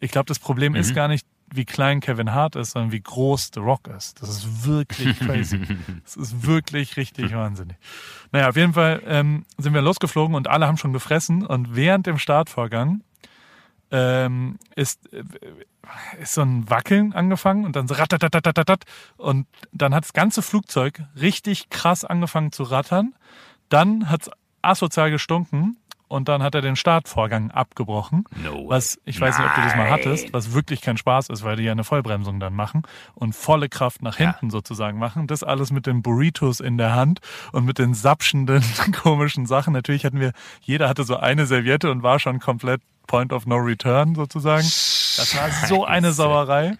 Ich glaube, das Problem Mhm. ist gar nicht, wie klein Kevin Hart ist, sondern wie groß The Rock ist. Das ist wirklich crazy. Das ist wirklich richtig wahnsinnig. Naja, auf jeden Fall ähm, sind wir losgeflogen und alle haben schon gefressen und während dem Startvorgang ähm, ist, äh, ist so ein Wackeln angefangen und dann so ratatatatat und dann hat das ganze Flugzeug richtig krass angefangen zu rattern. Dann hat's asozial gestunken und dann hat er den Startvorgang abgebrochen. No was, ich weiß nicht, ob du das mal hattest, was wirklich kein Spaß ist, weil die ja eine Vollbremsung dann machen und volle Kraft nach hinten sozusagen machen. Das alles mit den Burritos in der Hand und mit den sapschenden komischen Sachen. Natürlich hatten wir, jeder hatte so eine Serviette und war schon komplett Point of No Return sozusagen. Das war so eine Sauerei.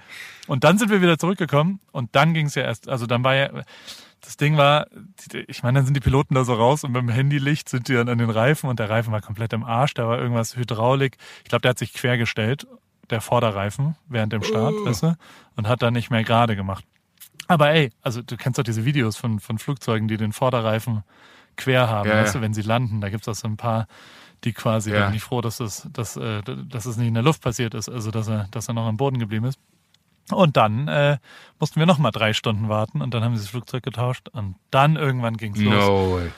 Und dann sind wir wieder zurückgekommen und dann ging es ja erst, also dann war ja, das Ding war, ich meine, dann sind die Piloten da so raus und mit dem Handylicht sind die dann an den Reifen und der Reifen war komplett im Arsch, da war irgendwas Hydraulik. Ich glaube, der hat sich quergestellt, der Vorderreifen, während dem Start, weißt du, und hat dann nicht mehr gerade gemacht. Aber ey, also du kennst doch diese Videos von, von Flugzeugen, die den Vorderreifen quer haben, Ja, weißt du, wenn sie landen, da gibt's auch so ein paar, die quasi, Ja. bin ich froh, dass das, dass, äh, dass es nicht in der Luft passiert ist, also dass er, dass er noch am Boden geblieben ist. Und dann äh, mussten wir noch mal drei Stunden warten und dann haben sie das Flugzeug getauscht und dann irgendwann ging's los. No way.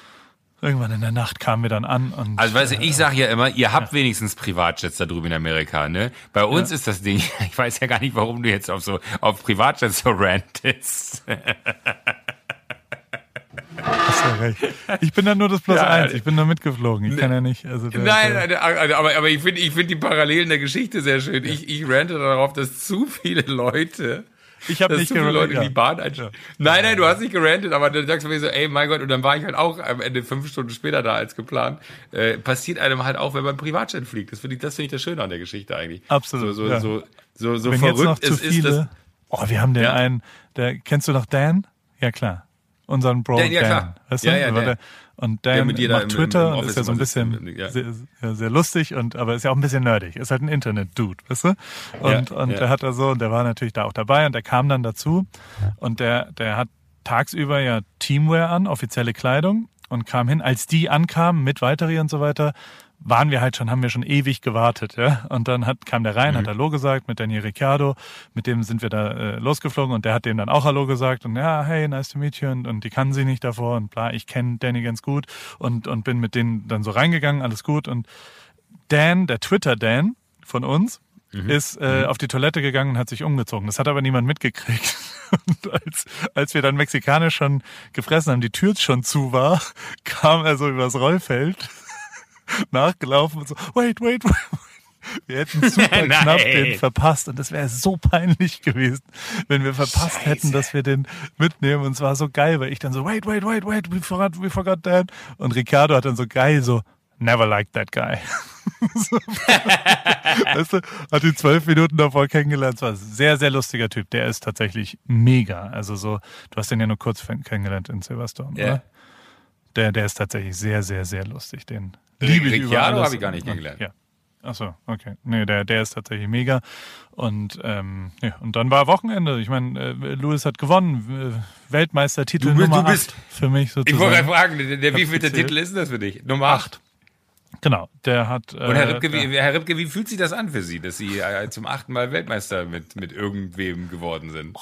Irgendwann in der Nacht kamen wir dann an und Also weißt du, ich sage ja immer, ihr habt wenigstens Privatjets da drüben in Amerika, ne? Bei uns ist das Ding, ich weiß ja gar nicht, warum du jetzt auf so auf Privatjets so rantest. hast du recht. Ich bin dann nur das Plus Ja, eins, ich bin nur mitgeflogen. Ich kann ja nicht. Also Nein, nein, aber, aber ich finde ich find die Parallelen der Geschichte sehr schön. Ich, ich rante darauf, dass zu viele Leute ich habe nicht zu viele Leute ja. in die Bahn einsteigen. Nein, nein, du hast nicht gerantet, aber dann sagst du mir so, ey, mein Gott, und dann war ich halt auch am Ende fünf Stunden später da als geplant. Äh, passiert einem halt auch, wenn man Privatjet fliegt. Das finde ich, das finde ich das Schöne an der Geschichte eigentlich. Absolut, So, so, ja. so, so, so Wenn jetzt noch verrückt zu es ist, das. viele. Oh, wir haben den Ja. einen, der kennst du noch Dan? Ja klar. Unseren Bro Dan, ja, Dan. klar. Weißt Ja, du? ja, Dan. Und Der Dan mit dir da macht im- im- Twitter im und ist ja so ein bisschen ja. sehr, sehr, lustig und aber ist ja auch ein bisschen nerdig. Ist halt ein Internet-Dude, weißt du? Und, Ja, und ja. der hat da so, und der war natürlich da auch dabei und der kam dann dazu und der, der hat tagsüber ja Teamwear an, offizielle Kleidung und kam hin. Als die ankamen mit Valtteri und so weiter, waren wir halt schon, haben wir schon ewig gewartet, ja. Und dann hat, kam der rein, hat Hallo gesagt mit Daniel Ricciardo, mit dem sind wir da äh, losgeflogen und der hat dem dann auch Hallo gesagt und ja, hey, nice to meet you und, und die kannten sie nicht davor und bla, ich kenne Danny ganz gut und, und bin mit denen dann so reingegangen, alles gut und Dan, der Twitter-Dan von uns, ist äh, auf die Toilette gegangen und hat sich umgezogen. Das hat aber niemand mitgekriegt. Und als, als wir dann mexikanisch schon gefressen haben, die Tür schon zu war, kam er so übers Rollfeld nachgelaufen und so, wait, wait, wait. Wir hätten super knapp den verpasst und das wäre so peinlich gewesen, wenn wir verpasst Scheiße. hätten, dass wir den mitnehmen und es war so geil, weil ich dann so, wait, wait, wait, wait, we forgot, we forgot that und Ricardo hat dann so geil so, never liked that guy. so, weißt du, hat ihn zwölf Minuten davor kennengelernt, es war ein sehr, sehr lustiger Typ, der ist tatsächlich mega, also so, du hast den ja nur kurz kennengelernt in Silverstone, Ja. oder? Der, der ist tatsächlich sehr, sehr, sehr lustig, den liebe ich über Ricciardo alles. habe ich gar nicht kennengelernt. Ja. Ach so, okay. Nee, der, der ist tatsächlich mega. Und, ähm, ja, und dann war Wochenende. Ich meine, äh, Lewis hat gewonnen. Äh, Weltmeistertitel Du bist- Nummer du bist- acht für mich Ich wollte sozusagen. gerade fragen, der, der wievielte. Titel ist das für dich? Nummer acht. Genau, der hat. Und Herr äh, Ripke, wie, Herr Ripke, wie fühlt sich das an für Sie, dass Sie äh, zum achten Mal Weltmeister mit, mit irgendwem geworden sind?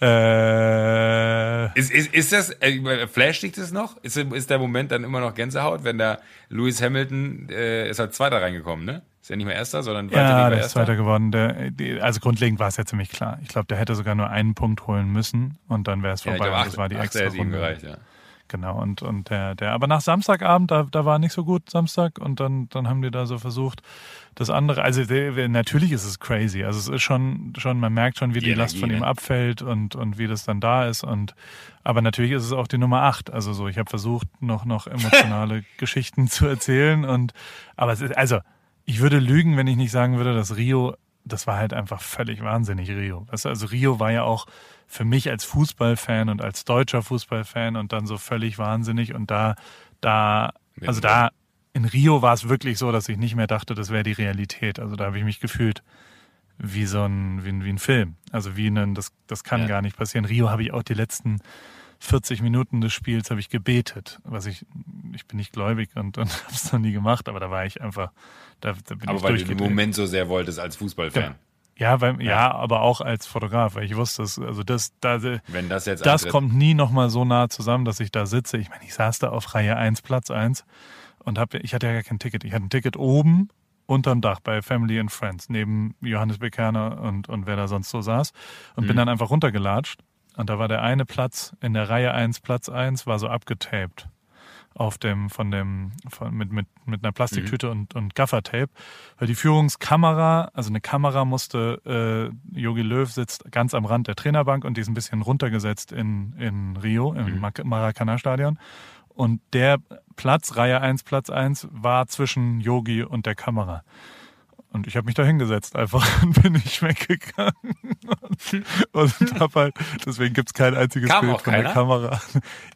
Äh, Ist, ist, ist das, äh, flasht dich das noch? Ist, ist der Moment dann immer noch Gänsehaut, wenn der Lewis Hamilton, äh, ist halt Zweiter reingekommen, ne? Ist ja nicht mehr Erster, sondern Valtteri ja, der ist. Zweiter geworden. Der, die, also grundlegend war es ja ziemlich klar. Ich glaube, der hätte sogar nur einen Punkt holen müssen und dann wäre es Ja, vorbei. glaube, Und das war die acht, extra Runde. gereicht, ja. Genau, und, und der, der, aber nach Samstagabend, da, da war nicht so gut Samstag und dann, dann haben die da so versucht, das andere, also natürlich ist es crazy. Also es ist schon, schon, man merkt schon, wie die, Die Last von ihm abfällt und, und wie das dann da ist. Und aber natürlich ist es auch die Nummer acht. Also so, ich habe versucht, noch, noch emotionale Geschichten zu erzählen. Und aber es ist, also, ich würde lügen, wenn ich nicht sagen würde, dass Rio, das war halt einfach völlig wahnsinnig, Rio. Also Rio war ja auch für mich als Fußballfan und als deutscher Fußballfan und dann so völlig wahnsinnig und da, da Also da in Rio war es wirklich so, dass ich nicht mehr dachte, das wäre die Realität. Also da habe ich mich gefühlt wie so ein, wie ein, wie ein Film. Also wie ein, das, das kann ja. gar nicht passieren. Rio habe ich auch die letzten 40 Minuten des Spiels habe ich gebetet, was ich, ich bin nicht gläubig und, und habe es noch nie gemacht, aber da war ich einfach, da, da bin aber ich weil du den Moment so sehr wolltest als Fußballfan. Ja. Ja, weil, ja. ja, aber auch als Fotograf, weil ich wusste, dass, also das, da, Wenn das jetzt das kommt nie nochmal so nah zusammen, dass ich da sitze. Ich meine, ich saß da auf Reihe 1, Platz 1 und hab, ich hatte ja gar kein Ticket. Ich hatte ein Ticket oben unterm Dach bei Family and Friends, neben Johannes Bekerner und, und wer da sonst so saß und mhm. bin dann einfach runtergelatscht und da war der eine Platz in der Reihe 1, Platz 1, war so abgetaped auf dem, von dem, von, mit, mit, mit einer Plastiktüte mhm. und, und Gaffertape. Weil die Führungskamera, also eine Kamera musste, äh, Jogi Löw sitzt ganz am Rand der Trainerbank und die ist ein bisschen runtergesetzt in, in Rio, im mhm. Maracanã-Stadion. Und der Platz, Reihe 1, Platz 1, war zwischen Yogi und der Kamera. Und ich habe mich da hingesetzt einfach und bin nicht weggegangen. und, und hab halt, deswegen gibt's kein einziges Kam Bild von keiner? der Kamera.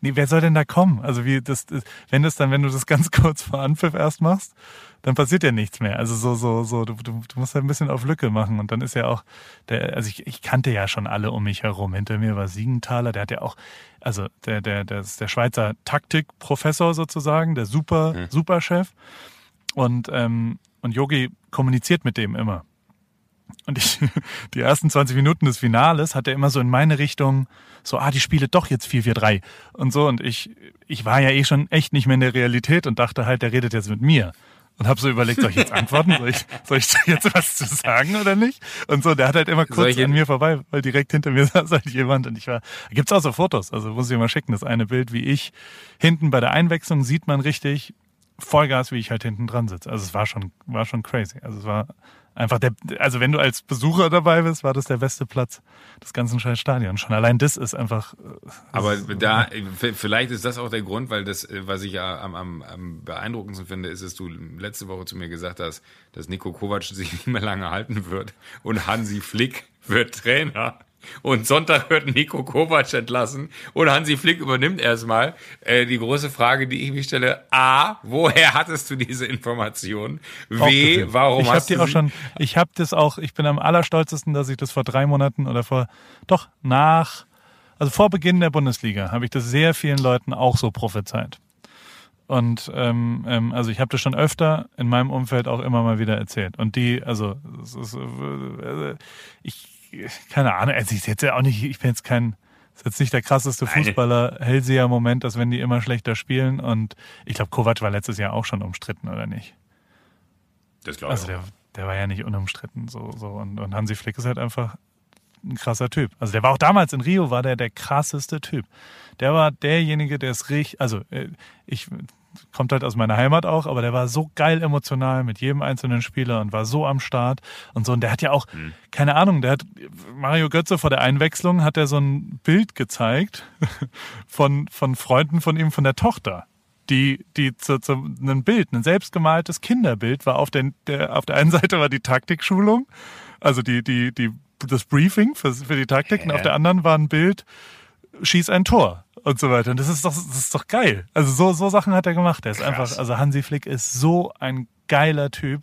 Nee, wer soll denn da kommen? Also wie das, wenn das dann, wenn du das ganz kurz vor Anpfiff erst machst, dann passiert ja nichts mehr. Also so, so, so, du, du, du musst halt ein bisschen auf Lücke machen. Und dann ist ja auch, der, also ich, ich kannte ja schon alle um mich herum. Hinter mir war Siegenthaler, der hat ja auch, also der, der, der ist der Schweizer Taktikprofessor sozusagen, der super, mhm. Superchef. Und, ähm, und Yogi kommuniziert mit dem immer. Und ich, die ersten 20 Minuten des Finales hat er immer so in meine Richtung so, ah, die spiele doch jetzt 4-4-3 und so. Und ich, ich war ja eh schon echt nicht mehr in der Realität und dachte halt, der redet jetzt mit mir. Und habe so überlegt, soll ich jetzt antworten? Soll ich, soll ich jetzt was zu sagen oder nicht? Und so, der hat halt immer kurz an mir vorbei, weil direkt hinter mir saß halt jemand und ich war, gibt's auch so Fotos, also muss ich mal schicken, das eine Bild, wie ich hinten bei der Einwechslung sieht man richtig, Vollgas, wie ich halt hinten dran sitze. Also es war schon, war schon crazy. Also es war einfach der, also wenn du als Besucher dabei bist, war das der beste Platz des ganzen scheiß Stadions. Schon allein das ist einfach. Das äh, Aber da, vielleicht ist das auch der Grund, weil das, was ich ja am, am, am beeindruckendsten finde, ist, dass du letzte Woche zu mir gesagt hast, dass Nico Kovac sich nicht mehr lange halten wird und Hansi Flick wird Trainer. Und Sonntag wird Nico Kovac entlassen und Hansi Flick übernimmt erstmal. Äh, die große Frage, die ich mich stelle: A, woher hattest du diese Information? W, warum ich hast hab du die auch schon? Ich habe das auch. Ich bin am allerstolzesten, dass ich das vor drei Monaten oder vor doch nach, also vor Beginn der Bundesliga, habe ich das sehr vielen Leuten auch so prophezeit. Und ähm, ähm, also ich habe das schon öfter in meinem Umfeld auch immer mal wieder erzählt. Und die, also ist, äh, ich keine Ahnung, also ich jetzt ja auch nicht, ich bin jetzt kein, ist jetzt nicht der krasseste Fußballer, Hellseher Moment, dass wenn die immer schlechter spielen und ich glaube, Kovac war letztes Jahr auch schon umstritten, oder nicht? Das glaube ich. Also der, der war ja nicht unumstritten, so, so. Und, und Hansi Flick ist halt einfach ein krasser Typ. Also der war auch damals in Rio, war der der krasseste Typ. Der war derjenige, der es richtig, also äh, ich, kommt halt aus meiner Heimat auch, aber der war so geil emotional mit jedem einzelnen Spieler und war so am Start und so. Und der hat ja auch, mhm. keine Ahnung, der hat Mario Götze vor der Einwechslung hat er so ein Bild gezeigt von, von Freunden von ihm, von der Tochter. Die, die zu, zu ein Bild, ein selbstgemaltes Kinderbild war auf der, der, auf der einen Seite war die Taktikschulung, also die, die, die, das Briefing für, für die Taktik, und auf der anderen war ein Bild, schieß ein Tor und so weiter. Und das ist doch, das ist doch geil. Also so, so Sachen hat er gemacht. Er ist Krass. einfach, also Hansi Flick ist so ein geiler Typ.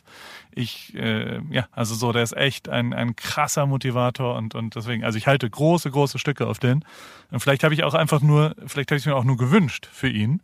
Ich, äh, ja, also so, der ist echt ein, ein krasser Motivator und, und deswegen, also ich halte große, große Stücke auf den. Und vielleicht habe ich auch einfach nur, vielleicht habe ich mir auch nur gewünscht für ihn.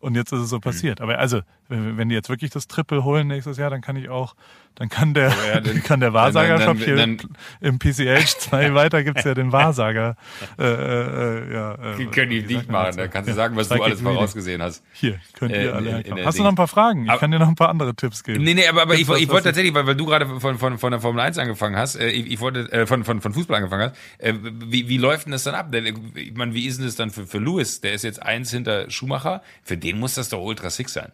Und jetzt ist es so passiert. Aber also, wenn, die jetzt wirklich das Triple holen nächstes Jahr, dann kann ich auch, dann kann der, ja, dann, kann der Wahrsager-Shop hier dann, im PCH 2 weiter gibt's ja den Wahrsager. Äh, äh, ja, äh, können die nicht machen. Da kannst du sagen, was du alles vorausgesehen hast. Hier, könnt ihr äh, alle in, in Hast du noch ein paar Fragen? Ich kann dir noch ein paar andere Tipps geben. Nee, nee, aber, aber ich, ich wollte tatsächlich, weil, weil du gerade von, von, von der Formel 1 angefangen hast, äh, ich, ich wollte, äh, von, von, von Fußball angefangen hast, wie, wie läuft denn das dann ab? Ich meine, wie ist denn das dann für, für Lewis? Der ist jetzt eins hinter Schumacher. Für den muss das doch ultra sick sein.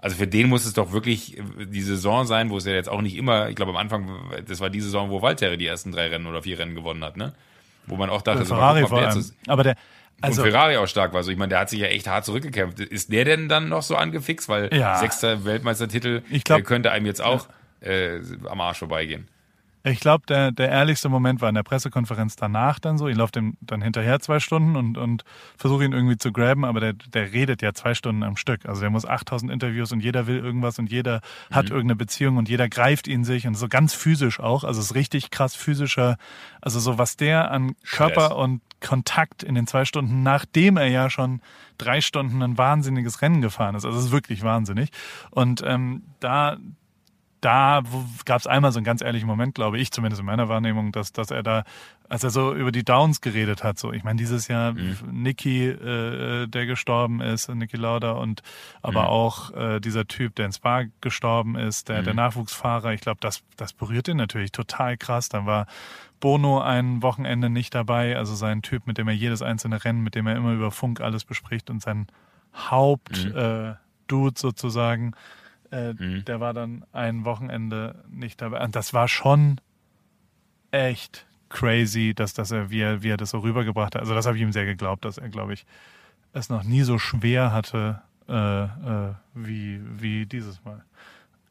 Also für den muss es doch wirklich die Saison sein, wo es ja jetzt auch nicht immer, ich glaube am Anfang, das war die Saison, wo Valtteri die ersten drei Rennen oder vier Rennen gewonnen hat, ne? Wo man auch dachte, so, Ferrari gucken, vor allem. Aber der, also, und Ferrari auch stark war. So, ich meine, der hat sich ja echt hart zurückgekämpft. Ist der denn dann noch so angefixt? Weil ja. sechster Weltmeistertitel ich glaub, könnte einem jetzt auch ja. äh, am Arsch vorbeigehen. Ich glaube, der, der ehrlichste Moment war in der Pressekonferenz danach dann so. Ich laufe dem dann hinterher zwei Stunden und, und versuche ihn irgendwie zu graben, aber der, der redet ja zwei Stunden am Stück. Also der muss 8000 Interviews und jeder will irgendwas und jeder mhm. hat irgendeine Beziehung und jeder greift ihn sich und so ganz physisch auch. Also es ist richtig krass physischer. Also so was der an Körper Stress. und Kontakt in den zwei Stunden, nachdem er ja schon drei Stunden ein wahnsinniges Rennen gefahren ist. Also es ist wirklich wahnsinnig. Und ähm, da da gab es einmal so einen ganz ehrlichen Moment, glaube ich, zumindest in meiner Wahrnehmung, dass, dass er da, als er so über die Downs geredet hat, so, ich meine, dieses Jahr mhm. Niki, äh, der gestorben ist, Niki Lauda und aber mhm. auch äh, dieser Typ, der in Spa gestorben ist, der, mhm. der Nachwuchsfahrer, ich glaube, das, das berührt ihn natürlich total krass. Dann war Bono ein Wochenende nicht dabei, also sein Typ, mit dem er jedes einzelne Rennen, mit dem er immer über Funk alles bespricht und sein Hauptdude mhm. äh, sozusagen äh, mhm. Der war dann ein Wochenende nicht dabei. Und das war schon echt crazy, dass, dass er, wie er, wie er das so rübergebracht hat. Also das habe ich ihm sehr geglaubt, dass er, glaube ich, es noch nie so schwer hatte äh, äh, wie, wie dieses Mal.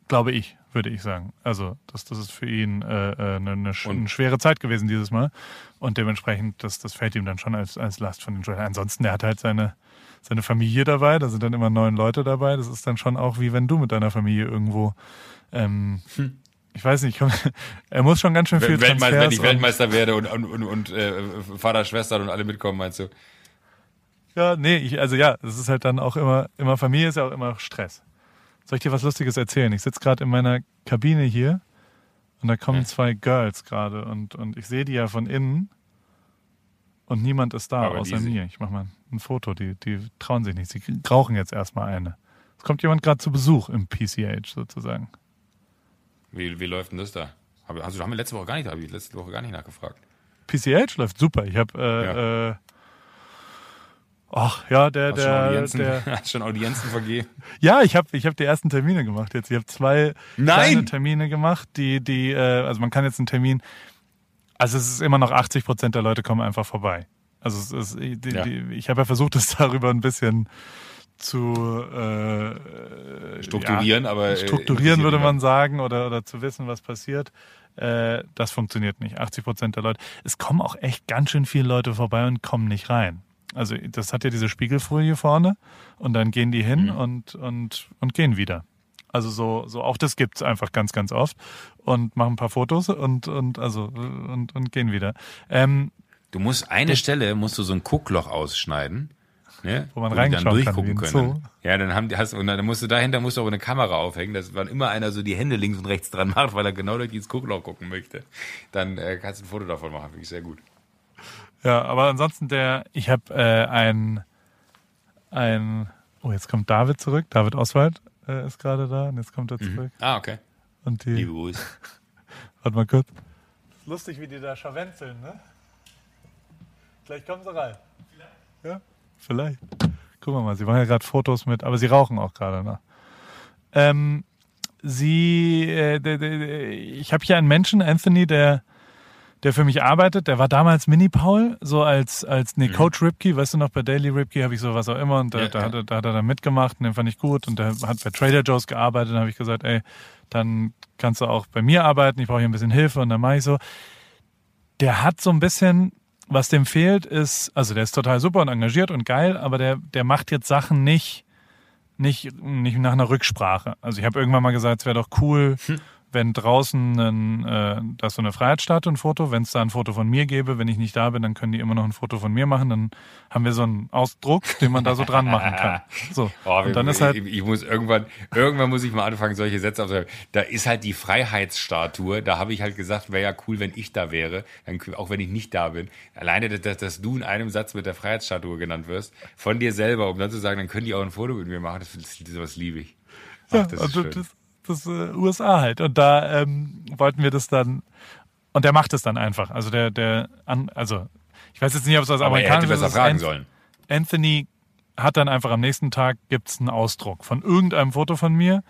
Glaube ich, würde ich sagen. Also das, das ist für ihn äh, äh eine, eine, eine, schwere Zeit gewesen dieses Mal. Und dementsprechend, das, das fällt ihm dann schon als, als Last von den Schultern. Ansonsten, er hat halt seine, seine Familie dabei, da sind dann immer neun Leute dabei. Das ist dann schon auch wie wenn du mit deiner Familie irgendwo ähm, hm ich weiß nicht, er muss schon ganz schön viel Weltmeister, Wenn ich Weltmeister werde und, und, und, und äh, Vater, Schwester und alle mitkommen, meinst du? Ja, nee, ich, also ja, es ist halt dann auch immer, immer Familie ist ja auch immer Stress. Soll ich dir was Lustiges erzählen? Ich sitze gerade in meiner Kabine hier und da kommen ja. zwei Girls gerade und, und ich sehe die ja von innen und niemand ist da, Aber außer mir. Ich mache mal ein Foto. Die, die trauen sich nicht. Sie rauchen jetzt erstmal eine. Es kommt jemand gerade zu Besuch im PCH sozusagen. Wie, wie läuft denn das da? Also haben wir letzte Woche gar nicht, habe ich letzte Woche gar nicht nachgefragt. PCH läuft super. Ich habe äh, ja. äh, Ach ja, der, hast der, Audienzen, der. Hast schon Audienzen vergeben? Ja, ich habe ich hab die ersten Termine gemacht jetzt. Ich habe zwei Nein! kleine Termine gemacht, die, die, äh, also man kann jetzt einen Termin, also es ist immer noch 80 Prozent der Leute kommen einfach vorbei. Also es ist, die, ja. die, ich habe ja versucht, es darüber ein bisschen zu äh, strukturieren, ja, aber äh, strukturieren würde man sagen oder oder zu wissen, was passiert. Äh, das funktioniert nicht. 80 Prozent der Leute. Es kommen auch echt ganz schön viele Leute vorbei und kommen nicht rein. Also das hat ja diese Spiegelfolie vorne und dann gehen die hin mhm. und und und gehen wieder. Also so, so auch das gibt's einfach ganz, ganz oft und machen ein paar Fotos und, und also und, und gehen wieder. Ähm, du musst eine das, Stelle, musst du so ein Guckloch ausschneiden, ne, wo man wo dann durchgucken kann, können. Ja, dann haben die, hast, und dann musst du dahinter musst du auch eine Kamera aufhängen, dass wann immer einer so die Hände links und rechts dran macht, weil er genau durch dieses Guckloch gucken möchte, dann äh, kannst du ein Foto davon machen, finde ich sehr gut. Ja, aber ansonsten der, ich habe äh, ein, ein, oh jetzt kommt David zurück, David Oswald, äh, ist gerade da und jetzt kommt er mhm. zurück. Mhm. Ah, okay. Und die. Liebe Grüße. Warte mal kurz. Ist lustig, wie die da scharwenzeln, ne? Gleich kommen sie rein. Vielleicht. Ja, vielleicht. Gucken wir mal, sie machen ja gerade Fotos mit, aber sie rauchen auch gerade, ne? Ähm, sie, äh, ich habe hier einen Menschen, Anthony, der der für mich arbeitet. Der war damals Mini-Paul, so als, als nee, mhm. Coach Ripkey, weißt du noch, bei Daily Ripkey habe ich so was auch immer und da, ja, da, ja. Hat, er, da hat er dann mitgemacht und den fand ich gut und der hat bei Trader Joe's gearbeitet und habe ich gesagt, ey, dann kannst du auch bei mir arbeiten, ich brauche hier ein bisschen Hilfe und dann mache ich so. Der hat so ein bisschen, was dem fehlt, ist, also der ist total super und engagiert und geil, aber der, der macht jetzt Sachen nicht, nicht, nicht nach einer Rücksprache. Also ich habe irgendwann mal gesagt, es wäre doch cool, hm wenn draußen ein, äh, da ist so eine Freiheitsstatue, ein Foto, wenn es da ein Foto von mir gäbe, wenn ich nicht da bin, dann können die immer noch ein Foto von mir machen, dann haben wir so einen Ausdruck, den man da so dran machen kann. So. Oh, und dann ist halt ich, ich muss irgendwann, irgendwann muss ich mal anfangen, solche Sätze aufzuschreiben. Da ist halt die Freiheitsstatue, da habe ich halt gesagt, wäre ja cool, wenn ich da wäre, dann, auch wenn ich nicht da bin. Alleine, dass, dass du in einem Satz mit der Freiheitsstatue genannt wirst, von dir selber, um dann zu sagen, dann können die auch ein Foto mit mir machen, das, das, das liebe ich. Ach, ja, das ist also schön. Das, das äh, USA halt. Und da ähm, wollten wir das dann, und der macht es dann einfach. Also der, der, an, also ich weiß jetzt nicht, ob es das ist. Er hätte besser fragen sollen. Anthony hat dann einfach am nächsten Tag gibt's einen Ausdruck von irgendeinem Foto von mir,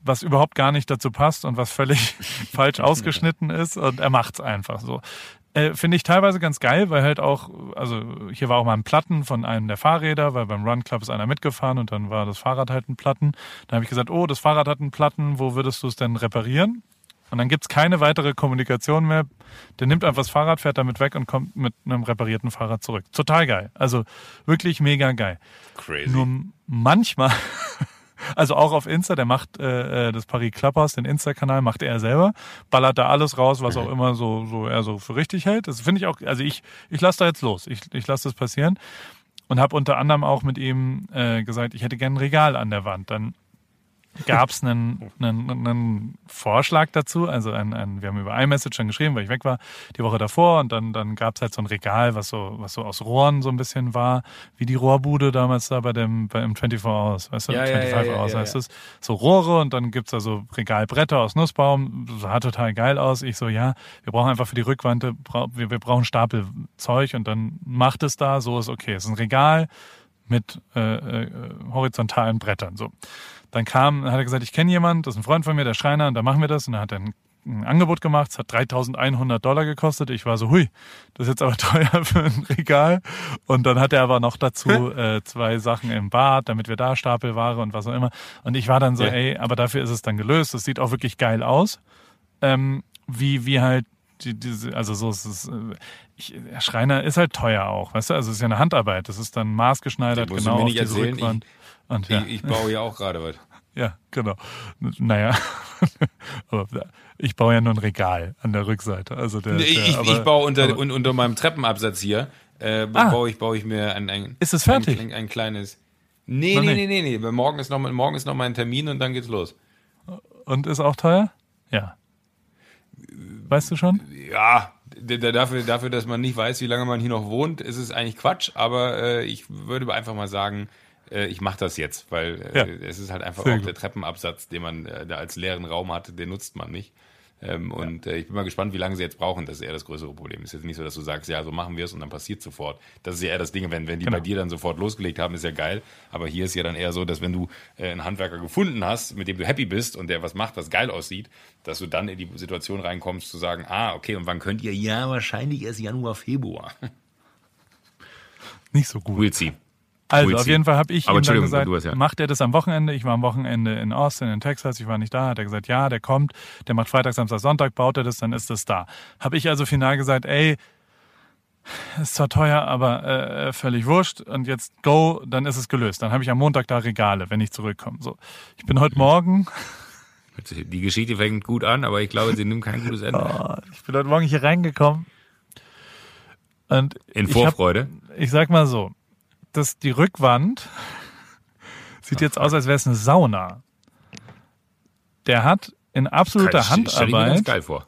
was überhaupt gar nicht dazu passt und was völlig falsch ausgeschnitten ist und er macht's einfach so. Äh, Finde ich teilweise ganz geil, weil halt auch, also hier war auch mal ein Platten von einem der Fahrräder, weil beim Run Club ist einer mitgefahren und dann war das Fahrrad halt ein Platten. Dann habe ich gesagt, oh, das Fahrrad hat einen Platten, wo würdest du es denn reparieren? Und dann gibt's keine weitere Kommunikation mehr. Der nimmt einfach das Fahrrad, fährt damit weg und kommt mit einem reparierten Fahrrad zurück. Total geil. Also wirklich mega geil. Crazy. Nur manchmal, also auch auf Insta, der macht äh, äh, das Paris Clubhouse, den Insta-Kanal, macht er selber, ballert da alles raus, was auch immer so, so er so für richtig hält. Das finde ich auch, also ich, ich lasse da jetzt los. Ich, ich lasse das passieren. Und habe unter anderem auch mit ihm äh, gesagt, ich hätte gern ein Regal an der Wand. Dann gab es einen, einen, einen Vorschlag dazu. Also ein, ein, wir haben über iMessage schon geschrieben, weil ich weg war die Woche davor und dann, dann gab es halt so ein Regal, was so, was so aus Rohren so ein bisschen war, wie die Rohrbude damals da bei dem, beim 24 Hours, weißt du? Ja, 25 ja, ja, Hours heißt es. So Rohre und dann gibt's da so Regalbretter aus Nussbaum. Sah total geil aus. Ich so, ja, wir brauchen einfach für die Rückwand, wir, wir brauchen Stapel Zeug und dann macht es da, so ist okay. Es ist ein Regal mit äh, äh, horizontalen Brettern. So. Dann kam, hat er gesagt, ich kenne jemanden, das ist ein Freund von mir, der Schreiner, und da machen wir das. Und dann hat er ein, ein Angebot gemacht, es hat 3100 Dollar gekostet. Ich war so, hui, das ist jetzt aber teuer für ein Regal. Und dann hat er aber noch dazu äh, zwei Sachen im Bad, damit wir da Stapelware und was auch immer. Und ich war dann so, Ja. ey, aber dafür ist es dann gelöst. Das sieht auch wirklich geil aus. Ähm, wie, wie halt die, diese, also so ist es, äh, ich, Schreiner ist halt teuer auch, weißt du? Also es ist ja eine Handarbeit. Das ist dann maßgeschneidert, du genau auf diese erzählen. Rückwand. Und ja, Ich, ich baue ja auch gerade was. ja, genau. Naja, aber ich baue ja nur ein Regal an der Rückseite. Also der, Ich, der, ich, aber, ich baue unter, aber, un, unter meinem Treppenabsatz hier, äh, Ah. baue, ich, baue ich mir ein, ein, Ist es fertig? ein, ein kleines. Nee, nee, nicht. nee, nee, nee. Morgen ist noch, morgen ist noch mal ein Termin und dann geht's los. Und ist auch teuer? Ja. Weißt du schon? Ja, dafür, dafür, dass man nicht weiß, wie lange man hier noch wohnt, ist es eigentlich Quatsch. Aber äh, ich würde einfach mal sagen, äh, ich mache das jetzt, weil äh, Ja. es ist halt einfach Sehr auch gut. der Treppenabsatz, den man äh, da als leeren Raum hat, den nutzt man nicht. Ähm, und äh, ich bin mal gespannt, wie lange sie jetzt brauchen. Das ist eher das größere Problem. Ist jetzt nicht so, dass du sagst, ja, so machen wir es und dann passiert sofort. Das ist ja eher das Ding, wenn, wenn die Genau. bei dir dann sofort losgelegt haben, ist ja geil. Aber hier ist ja dann eher so, dass wenn du äh, einen Handwerker gefunden hast, mit dem du happy bist und der was macht, was geil aussieht, dass du dann in die Situation reinkommst zu sagen, ah, okay, und wann könnt ihr? Ja, wahrscheinlich erst Januar, Februar. Nicht so gut. We'll see. Also auf jeden Fall habe ich Aber ihm dann gesagt, hast ja- macht er das am Wochenende? Ich war am Wochenende in Austin, in Texas, ich war nicht da. Hat er gesagt, ja, der kommt, der macht Freitag, Samstag, Sonntag, baut er das, dann ist das da. Habe ich also final gesagt, ey, ist zwar teuer, aber äh, völlig wurscht und jetzt go, dann ist es gelöst. Dann habe ich am Montag da Regale, wenn ich zurückkomme. So, ich bin heute Morgen, Die Geschichte fängt gut an, aber ich glaube, sie nimmt kein gutes Ende. oh, ich bin heute Morgen hier reingekommen und In ich hab- Vorfreude. ich sag mal so, das, die Rückwand sieht jetzt aus, als wäre es eine Sauna. Der hat in absoluter Das stell ich mir ganz Handarbeit. geil vor.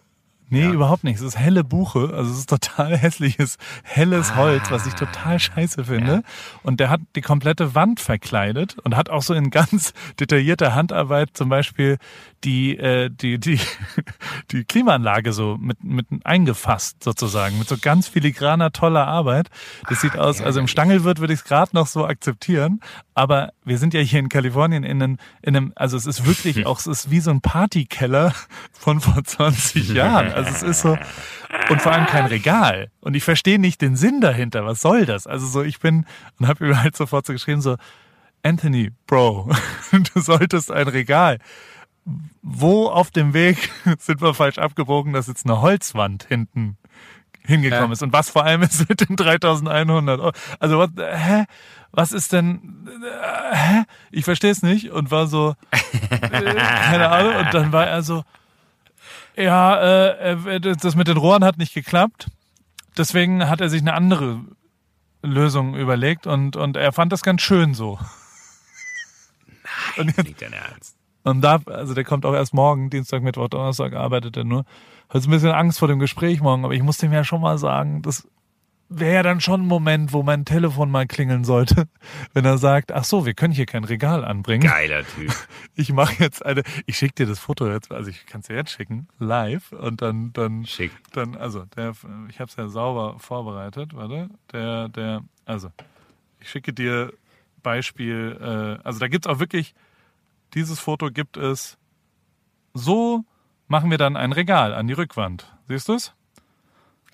Nee, Ja. überhaupt nicht. Es ist helle Buche, also es ist total hässliches, helles Holz, was ich total scheiße finde. Ja. Und der hat die komplette Wand verkleidet und hat auch so in ganz detaillierter Handarbeit zum Beispiel die, äh, die, die, die Klimaanlage so mit, mit eingefasst sozusagen, mit so ganz filigraner, toller Arbeit. Das sieht aus, also im Stangelwirt würde ich es gerade noch so akzeptieren, aber wir sind ja hier in Kalifornien in einem, in einem, also es ist wirklich auch, es ist wie so ein Partykeller von vor 20 Jahren. Also es ist so, und vor allem kein Regal. Und ich verstehe nicht den Sinn dahinter. Was soll das? Also so, ich bin, und habe ihm halt sofort so geschrieben, so, Anthony, Bro, du solltest ein Regal. Wo auf dem Weg sind wir falsch abgebogen, dass jetzt eine Holzwand hinten hingekommen Ja. ist? Und was vor allem ist mit den 3100 Euro? Also, was, hä? Was ist denn, äh, hä? Ich verstehe es nicht und war so, äh, keine Ahnung. Und dann war er so, ja, äh, äh, das mit den Rohren hat nicht geklappt. Deswegen hat er sich eine andere Lösung überlegt und, und er fand das ganz schön so. Und jetzt, Nicht dein Ernst. Und da, also der kommt auch erst morgen, Dienstag, Mittwoch, Donnerstag arbeitet er nur. Hat ein bisschen Angst vor dem Gespräch morgen, aber ich muss dem ja schon mal sagen, das wäre ja dann schon ein Moment, wo mein Telefon mal klingeln sollte, wenn er sagt, ach so, wir können hier kein Regal anbringen. Geiler Typ. Ich mache jetzt eine, ich schicke dir das Foto jetzt, also ich kann es dir jetzt schicken, live und dann, dann, Schick. dann, also der, ich habe es ja sauber vorbereitet, warte, der, der, also ich schicke dir Beispiel, äh, also da gibt's auch wirklich, dieses Foto gibt es, so machen wir dann ein Regal an die Rückwand. Siehst du's?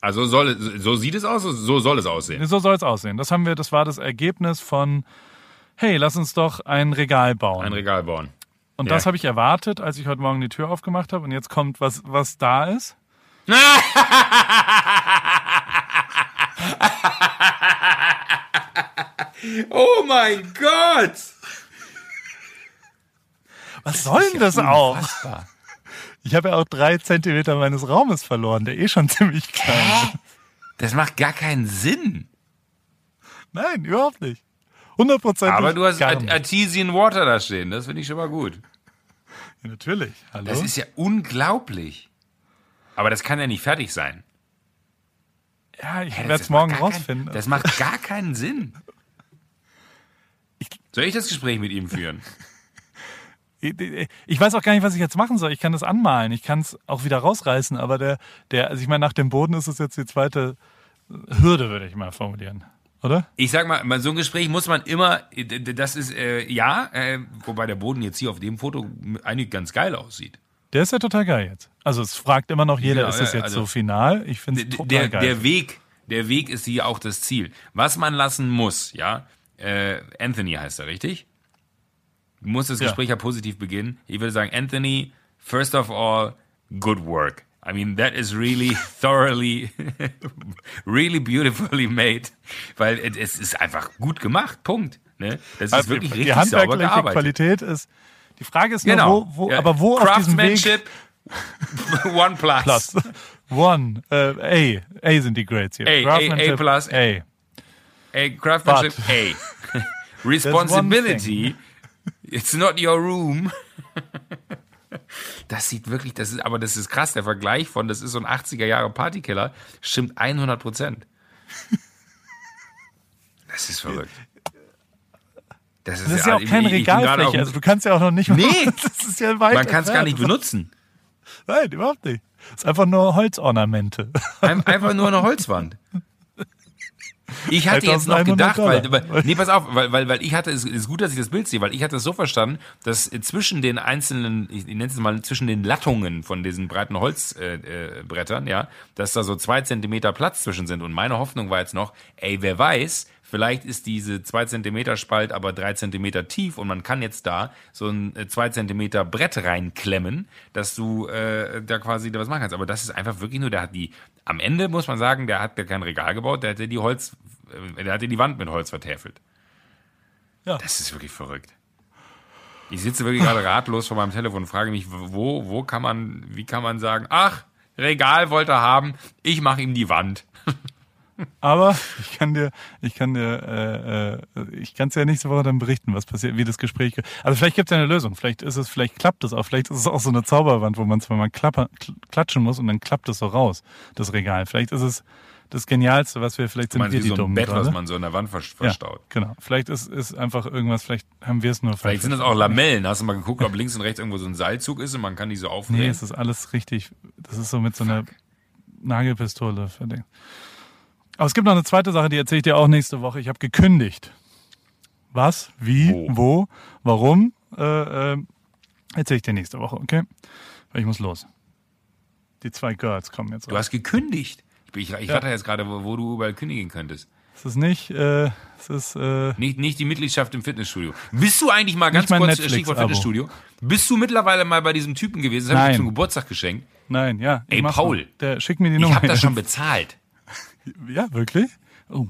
Also soll, so sieht es aus, so soll es aussehen. So soll es aussehen. Das haben wir, das war das Ergebnis von, hey, lass uns doch ein Regal bauen. Ein Regal bauen. Und Ja. das habe ich erwartet, als ich heute Morgen die Tür aufgemacht habe. Und jetzt kommt, was, was da ist. Oh mein Gott! Was soll denn das auch? Ich habe ja auch drei Zentimeter meines Raumes verloren, der eh schon ziemlich klein ist. Das macht gar keinen Sinn. Nein, überhaupt nicht. 100 Prozent. Aber du hast nicht. Artesian Water da stehen. Das finde ich schon mal gut. Ja, natürlich. Hallo? Das ist ja unglaublich. Aber das kann ja nicht fertig sein. ja, ich werde es morgen rausfinden. Kein, das macht gar keinen Sinn. Soll ich das Gespräch mit ihm führen? ich weiß auch gar nicht, was ich jetzt machen soll. Ich kann das anmalen, ich kann es auch wieder rausreißen, aber der, der, also ich meine, nach dem Boden ist es jetzt die zweite Hürde, würde ich mal formulieren. Oder? Ich sag mal, bei so ein Gespräch muss man immer, das ist, äh, ja, äh, wobei der Boden jetzt hier auf dem Foto eigentlich ganz geil aussieht. Der ist ja total geil jetzt. Also es fragt immer noch jeder, Genau, ist es ja, jetzt also- so final? Ich finde es der, total der, geil. der Weg, der Weg ist hier auch das Ziel. Was man lassen muss, ja, äh, Anthony heißt er, richtig? Muss das Ja. Gespräch ja positiv beginnen. Ich würde sagen, Anthony, first of all, good work. I mean, that is really thoroughly, really beautifully made, weil es- ist einfach gut gemacht. Punkt. Ne? Das ist Also wirklich die richtig sauber handwerkliche gearbeitet. Qualität ist. Die Frage ist nur, Genau. wo, wo, Ja, aber wo auf diesem Weg Craftsmanship, One plus. plus one äh, A A sind die Grades hier. A, A, A plus. A. A craftsmanship But- A. Responsibility. It's not your room. Das sieht wirklich, das ist, aber das ist krass, der Vergleich von, das ist so ein 80er Jahre Partykeller, stimmt 100 Prozent. Das ist verrückt. Das Das ist ja auch keine ich- Regalfläche. Also du kannst ja auch noch nicht. Nee. das ist ja weit man kann es gar nicht benutzen. Nein, überhaupt nicht. Das ist einfach nur Holzornamente. Ein- Einfach nur eine Holzwand. Ich hatte jetzt noch 1100 gedacht, weil, weil nee, pass auf, weil, weil, weil ich hatte, es ist gut, dass ich das Bild sehe, weil ich hatte es so verstanden, dass zwischen den einzelnen, ich nenne es mal, zwischen den Lattungen von diesen breiten Holzbrettern, äh, Brettern, ja, dass da so zwei Zentimeter Platz zwischen sind. Und meine Hoffnung war jetzt noch, ey, wer weiß, vielleicht ist diese zwei Zentimeter Spalt aber drei Zentimeter tief und man kann jetzt da so ein äh, zwei Zentimeter Brett reinklemmen, dass du äh, da quasi da was machen kannst. Aber das ist einfach wirklich nur, der hat die, am Ende muss man sagen, der hat ja kein Regal gebaut, der hat ja die Holz, äh, der hat ja die Wand mit Holz vertäfelt. Ja. Das ist wirklich verrückt. Ich sitze wirklich gerade ratlos vor meinem Telefon und frage mich, wo, wo kann man, wie kann man sagen, ach, Regal wollte er haben, ich mache ihm die Wand. Aber ich kann dir, ich kann dir, äh, äh, ich kann es ja nächste Woche dann berichten, was passiert, wie das Gespräch. ge- Also vielleicht gibt es ja eine Lösung. Vielleicht ist es, vielleicht klappt es auch. Vielleicht ist es auch so eine Zauberwand, wo man zweimal klapper, kl- klatschen muss und dann klappt es so raus, das Regal. Vielleicht ist es das Genialste, was wir vielleicht sind Meinst wir wie die so ein Dummen Bett, was gerade. man so in der Wand vers- ja, verstaut. genau. Vielleicht ist, ist einfach irgendwas. Vielleicht haben wir es nur Vielleicht sind das auch Lamellen. Hast du mal geguckt, ob links und rechts irgendwo so ein Seilzug ist und man kann die so Nee, aufnehmen? es ist alles richtig. Das ist so mit so einer Nagelpistole verdeckt. Aber es gibt noch eine zweite Sache, die erzähle ich dir auch nächste Woche. Ich habe gekündigt. Was? Wie? Wo? Wo? Warum? Äh, äh, erzähle ich dir nächste Woche, okay? Weil ich muss los. Die zwei Girls kommen jetzt du raus. hast gekündigt. Ich, ich, ich warte jetzt gerade, wo, wo du überall kündigen könntest. Es ist nicht, äh, es ist, äh, Nicht, nicht die Mitgliedschaft im Fitnessstudio. Bist du eigentlich mal ganz kurz, Netflix-Abo. Stichwort Fitnessstudio, bist du mittlerweile mal bei diesem Typen gewesen? Das habe ich zum Geburtstag geschenkt. nein, ja. ich Ey, Paul. Der, schick mir die Ich Nummer. habe das schon bezahlt. Ja, wirklich? Oh.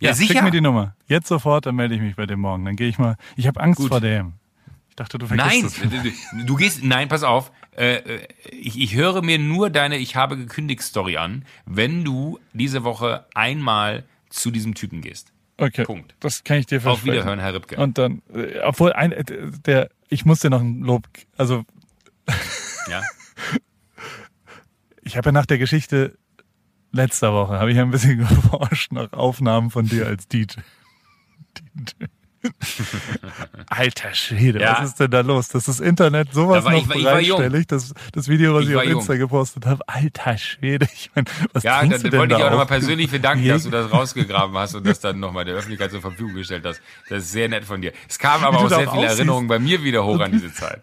Ja, Schick sicher. mir die Nummer. Jetzt sofort, dann melde ich mich bei dem morgen. Dann gehe ich mal. Ich habe Angst Gut. vor dem. Ich dachte, du vergisst Nein, es. du, du- gehst, nein, pass auf. Äh, äh, ich, ich höre mir nur deine Ich habe gekündigt Story an, wenn du diese Woche einmal zu diesem Typen gehst. Okay. Punkt. Das kann ich dir Auf versprechen. Wiederhören, Herr Ripke. Und dann, äh, obwohl ein, äh, der, ich muss dir noch ein Lob, also ja? ich habe ja nach der Geschichte letzter Woche, habe ich ja ein bisschen geforscht nach Aufnahmen von dir als DJ. Alter Schwede, Ja. was ist denn da los? Das ist Internet sowas Da noch ich war- ich bereitstellig. Das, das Video, was Ich ich, auf war jung. Insta gepostet habe. Alter Schwede, ich meine, was Ja, dann du denn wollte da ich auch nochmal persönlich bedanken, dass du das rausgegraben hast und das dann nochmal der Öffentlichkeit zur Verfügung gestellt hast. Das ist sehr nett von dir. Es kamen aber auch sehr viele aussiehst. Erinnerungen bei mir wieder hoch an diese Zeit.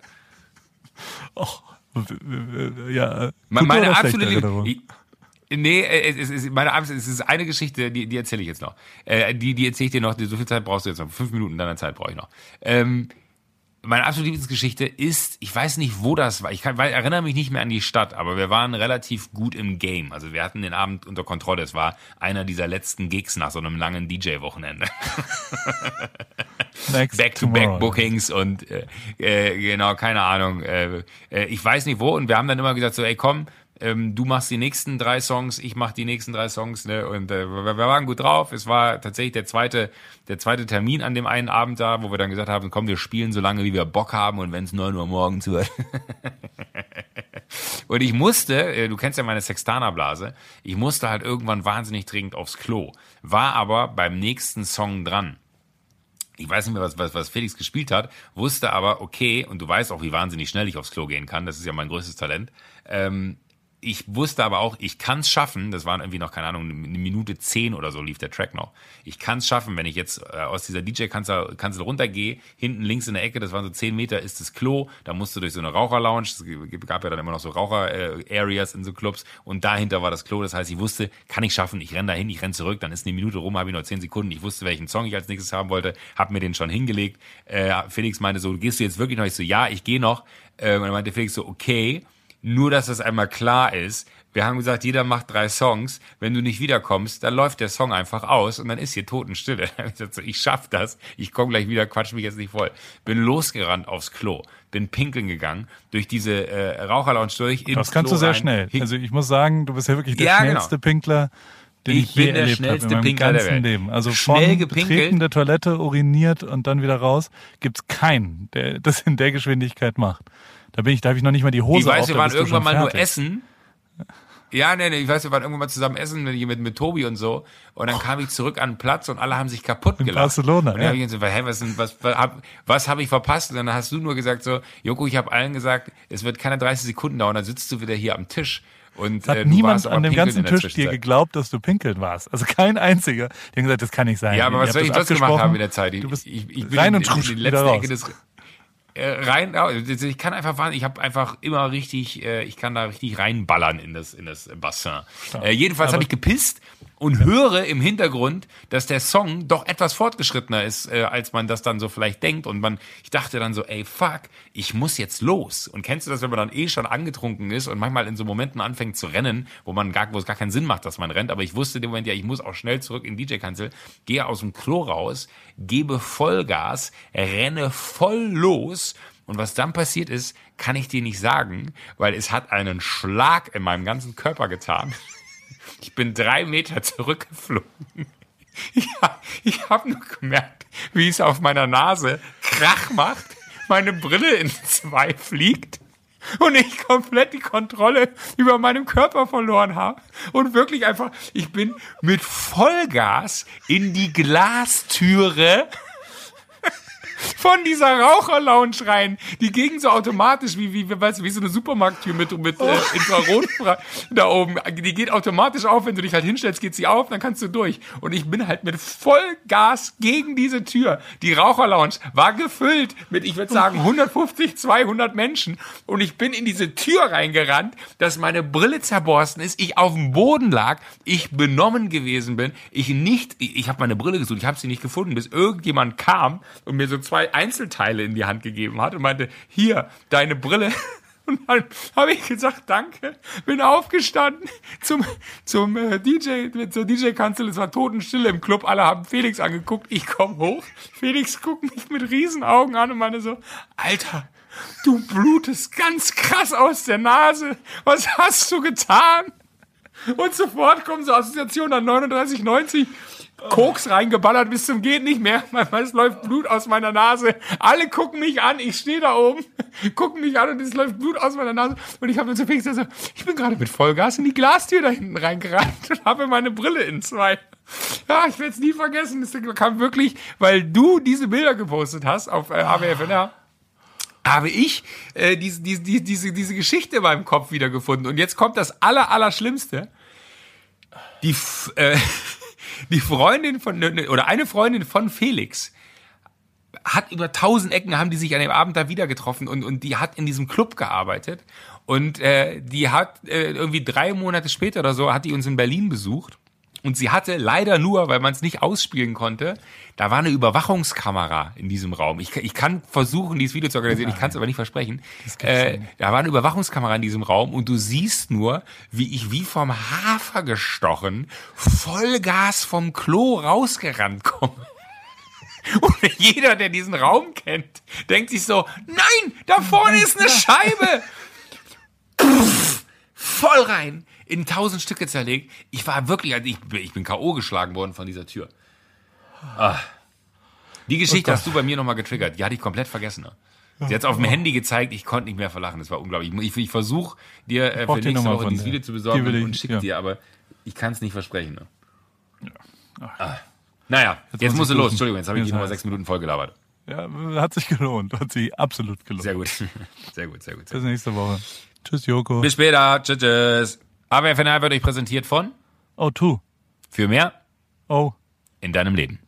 Ja, Me- gute Meine absolute Erinnerung? Nee, äh, es ist, meine Abs- es ist eine Geschichte, die, die erzähle ich jetzt noch. Äh, die, die erzähle ich dir noch, so viel Zeit brauchst du jetzt noch. Fünf Minuten deiner Zeit brauche ich noch. Ähm, meine absolute Lieblingsgeschichte ist, ich weiß nicht, wo das war. Ich kann, weil, erinnere mich nicht mehr an die Stadt, aber wir waren relativ gut im Game. Also wir hatten den Abend unter Kontrolle. Es war einer dieser letzten Gigs nach so einem langen DJ-Wochenende. Back-to-back-Bookings und äh, äh, genau, keine Ahnung. Äh, äh, ich weiß nicht wo. Und wir haben dann immer gesagt so, ey komm, ähm, du machst die nächsten drei Songs, ich mach die nächsten drei Songs, ne? Und äh, wir, waren gut drauf. Es war tatsächlich der zweite, der zweite Termin an dem einen Abend da, wo wir dann gesagt haben, komm, wir spielen so lange, wie wir Bock haben und wenn es neun Uhr morgens wird. und ich musste, äh, du kennst ja meine Sextanerblase, ich musste halt irgendwann wahnsinnig dringend aufs Klo. War aber beim nächsten Song dran ich weiß nicht mehr, was, was, was Felix gespielt hat, wusste aber, okay, und du weißt auch, wie wahnsinnig schnell ich aufs Klo gehen kann, das ist ja mein größtes Talent. Ähm, ich wusste aber auch, ich kann es schaffen, das waren irgendwie noch, keine Ahnung, eine Minute zehn oder so lief der Track noch. Ich kann es schaffen, wenn ich jetzt äh, aus dieser DJ-Kanzel runtergehe, hinten links in der Ecke, das waren so zehn Meter, ist das Klo, da musst du durch so eine Raucherlounge, es gab ja dann immer noch so Raucher-Areas in so Clubs und dahinter war das Klo, das heißt, ich wusste, kann ich schaffen, ich renn dahin, ich renn zurück, dann ist eine Minute rum, habe ich noch zehn Sekunden, ich wusste, welchen Song ich als nächstes haben wollte, habe mir den schon hingelegt. Äh, Felix meinte so, gehst du jetzt wirklich noch? Ich so, ja, ich gehe noch. Äh, und dann meinte Felix so, okay, nur, dass das einmal klar ist. Wir haben gesagt, jeder macht drei Songs. Wenn du nicht wiederkommst, dann läuft der Song einfach aus und dann ist hier Totenstille. Ich schaff das. Ich komme gleich wieder, quatsch mich jetzt nicht voll. Bin losgerannt aufs Klo. Bin pinkeln gegangen, durch diese äh, Raucherlounge durch. Das kannst Klo du sehr rein. schnell. Also ich muss sagen, du bist ja wirklich der ja, genau. schnellste genau. Pinkler, den ich, ich bin der schnellste habe Pinkler der Welt. Leben. Also Schnell gepinkelt. Betreten der Toilette, uriniert und dann wieder raus, gibt's keinen, der das in der Geschwindigkeit macht. Da bin ich, da habe ich noch nicht mal die Hose Ich weiß, auf, wir waren irgendwann mal nur essen. Ja, nee, nee, ich weiß, wir waren irgendwann mal zusammen essen mit, mit, mit Tobi und so. Und dann kam ich zurück an den Platz und alle haben sich kaputt gelacht. In Barcelona, und dann ja. habe ich so, hey, was, was, was, hab, was habe ich verpasst? Und dann hast du nur gesagt so, Joko, ich habe allen gesagt, es wird keine 30 Sekunden dauern, dann sitzt du wieder hier am Tisch. Und, hat äh, niemand an dem ganzen Tisch dir geglaubt, dass du pinkeln warst. Also kein einziger. Die haben gesagt, das kann nicht sein. Ja, aber was soll ich sonst gemacht haben in der Zeit? Ich, du bist ich, ich bin rein und in, in, in die letzte Ecke des rein, ich kann einfach, ich habe einfach immer richtig, äh, ich kann da richtig reinballern in das, in das Bassin. Äh, jedenfalls habe ich gepisst und höre im Hintergrund, dass der Song doch etwas fortgeschrittener ist, äh, als man das dann so vielleicht denkt. Und man, ich dachte dann so, ey, fuck, ich muss jetzt los. Und kennst du das, wenn man dann eh schon angetrunken ist und manchmal in so Momenten anfängt zu rennen, wo man gar, wo es gar keinen Sinn macht, dass man rennt. Aber ich wusste in dem Moment, ja, ich muss auch schnell zurück in DJ-Kanzel, gehe aus dem Klo raus, gebe Vollgas, renne voll los. Und was dann passiert ist, kann ich dir nicht sagen, weil es hat einen Schlag in meinem ganzen Körper getan. Ich bin drei Meter zurückgeflogen. Ich, ich habe nur gemerkt, wie es auf meiner Nase Krach macht, meine Brille in zwei fliegt und ich komplett die Kontrolle über meinen Körper verloren habe und wirklich einfach, ich bin mit Vollgas in die Glastüre von dieser Raucherlounge rein. Die ging so automatisch wie, wie, weißt du, wie so eine Supermarkttür mit, mit äh, oh. Infrarot da oben. Die geht automatisch auf, wenn du dich halt hinstellst, geht sie auf, dann kannst du durch. Und ich bin halt mit Vollgas gegen diese Tür. Die Raucherlounge war gefüllt mit, ich würde sagen, 150, 200 Menschen. Und ich bin in diese Tür reingerannt, dass meine Brille zerborsten ist, ich auf dem Boden lag, ich benommen gewesen bin, ich nicht, ich, ich habe meine Brille gesucht, ich habe sie nicht gefunden, bis irgendjemand kam und mir so zwei Einzelteile in die Hand gegeben hat und meinte, hier, deine Brille. Und dann habe ich gesagt, danke, bin aufgestanden zum, zum äh, DJ, zur DJ-Kanzel, es war Totenstille im Club, alle haben Felix angeguckt, ich komme hoch, Felix guckt mich mit Riesenaugen an und meinte so, Alter, du blutest ganz krass aus der Nase, was hast du getan? Und sofort kommen so Assoziationen an 3990. Koks reingeballert bis zum geht nicht mehr. Es läuft Blut aus meiner Nase. Alle gucken mich an. Ich stehe da oben, gucken mich an und es läuft Blut aus meiner Nase. Und ich habe dann so fix so, ich bin gerade mit Vollgas in die Glastür da hinten reingerannt und habe meine Brille in zwei. Ja, ich werde es nie vergessen. Das kam wirklich, weil du diese Bilder gepostet hast auf äh, AWFNR habe ich äh, diese, diese, diese, diese Geschichte in meinem Kopf wiedergefunden. Und jetzt kommt das aller, aller Schlimmste. Die, äh, die Freundin von, ne, ne, oder eine Freundin von Felix hat über tausend Ecken haben die sich an dem Abend da wieder getroffen und, und die hat in diesem Club gearbeitet. Und äh, die hat äh, irgendwie drei Monate später oder so hat die uns in Berlin besucht Und sie hatte leider nur, weil man es nicht ausspielen konnte, da war eine Überwachungskamera in diesem Raum. Ich, ich kann versuchen, dieses Video zu organisieren, ich kann es aber nicht versprechen. Äh, da war eine Überwachungskamera in diesem Raum und du siehst nur, wie ich wie vom Hafer gestochen Vollgas vom Klo rausgerannt komme. Und jeder, der diesen Raum kennt, denkt sich so, nein, da vorne ist eine Scheibe. Pff, voll rein, in tausend Stücke zerlegt. Ich war wirklich, also ich, ich bin K.O. geschlagen worden von dieser Tür. Ah. Die Geschichte hast du bei mir nochmal getriggert. Die hatte ich komplett vergessen. Sie hat es auf dem Handy gezeigt, ich konnte nicht mehr verlachen. Das war unglaublich. Ich, ich versuche dir äh, für die nächste Woche dieses. Video zu besorgen Die ich, und schick ja. dir, aber ich kann es nicht versprechen. Ne? Ah. Naja, jetzt, muss musst du ich los. Entschuldigung, jetzt habe ich ist nochmal sechs Minuten vollgelabert. Ja, hat sich gelohnt. Hat sich absolut gelohnt. Sehr gut. Sehr gut, sehr gut. Sehr Bis nächste Woche. Tschüss, Joko. Bis später. Tschüss, tschüss. AWFNR wird euch präsentiert von Oh, tu. Für mehr Oh. in deinem Leben.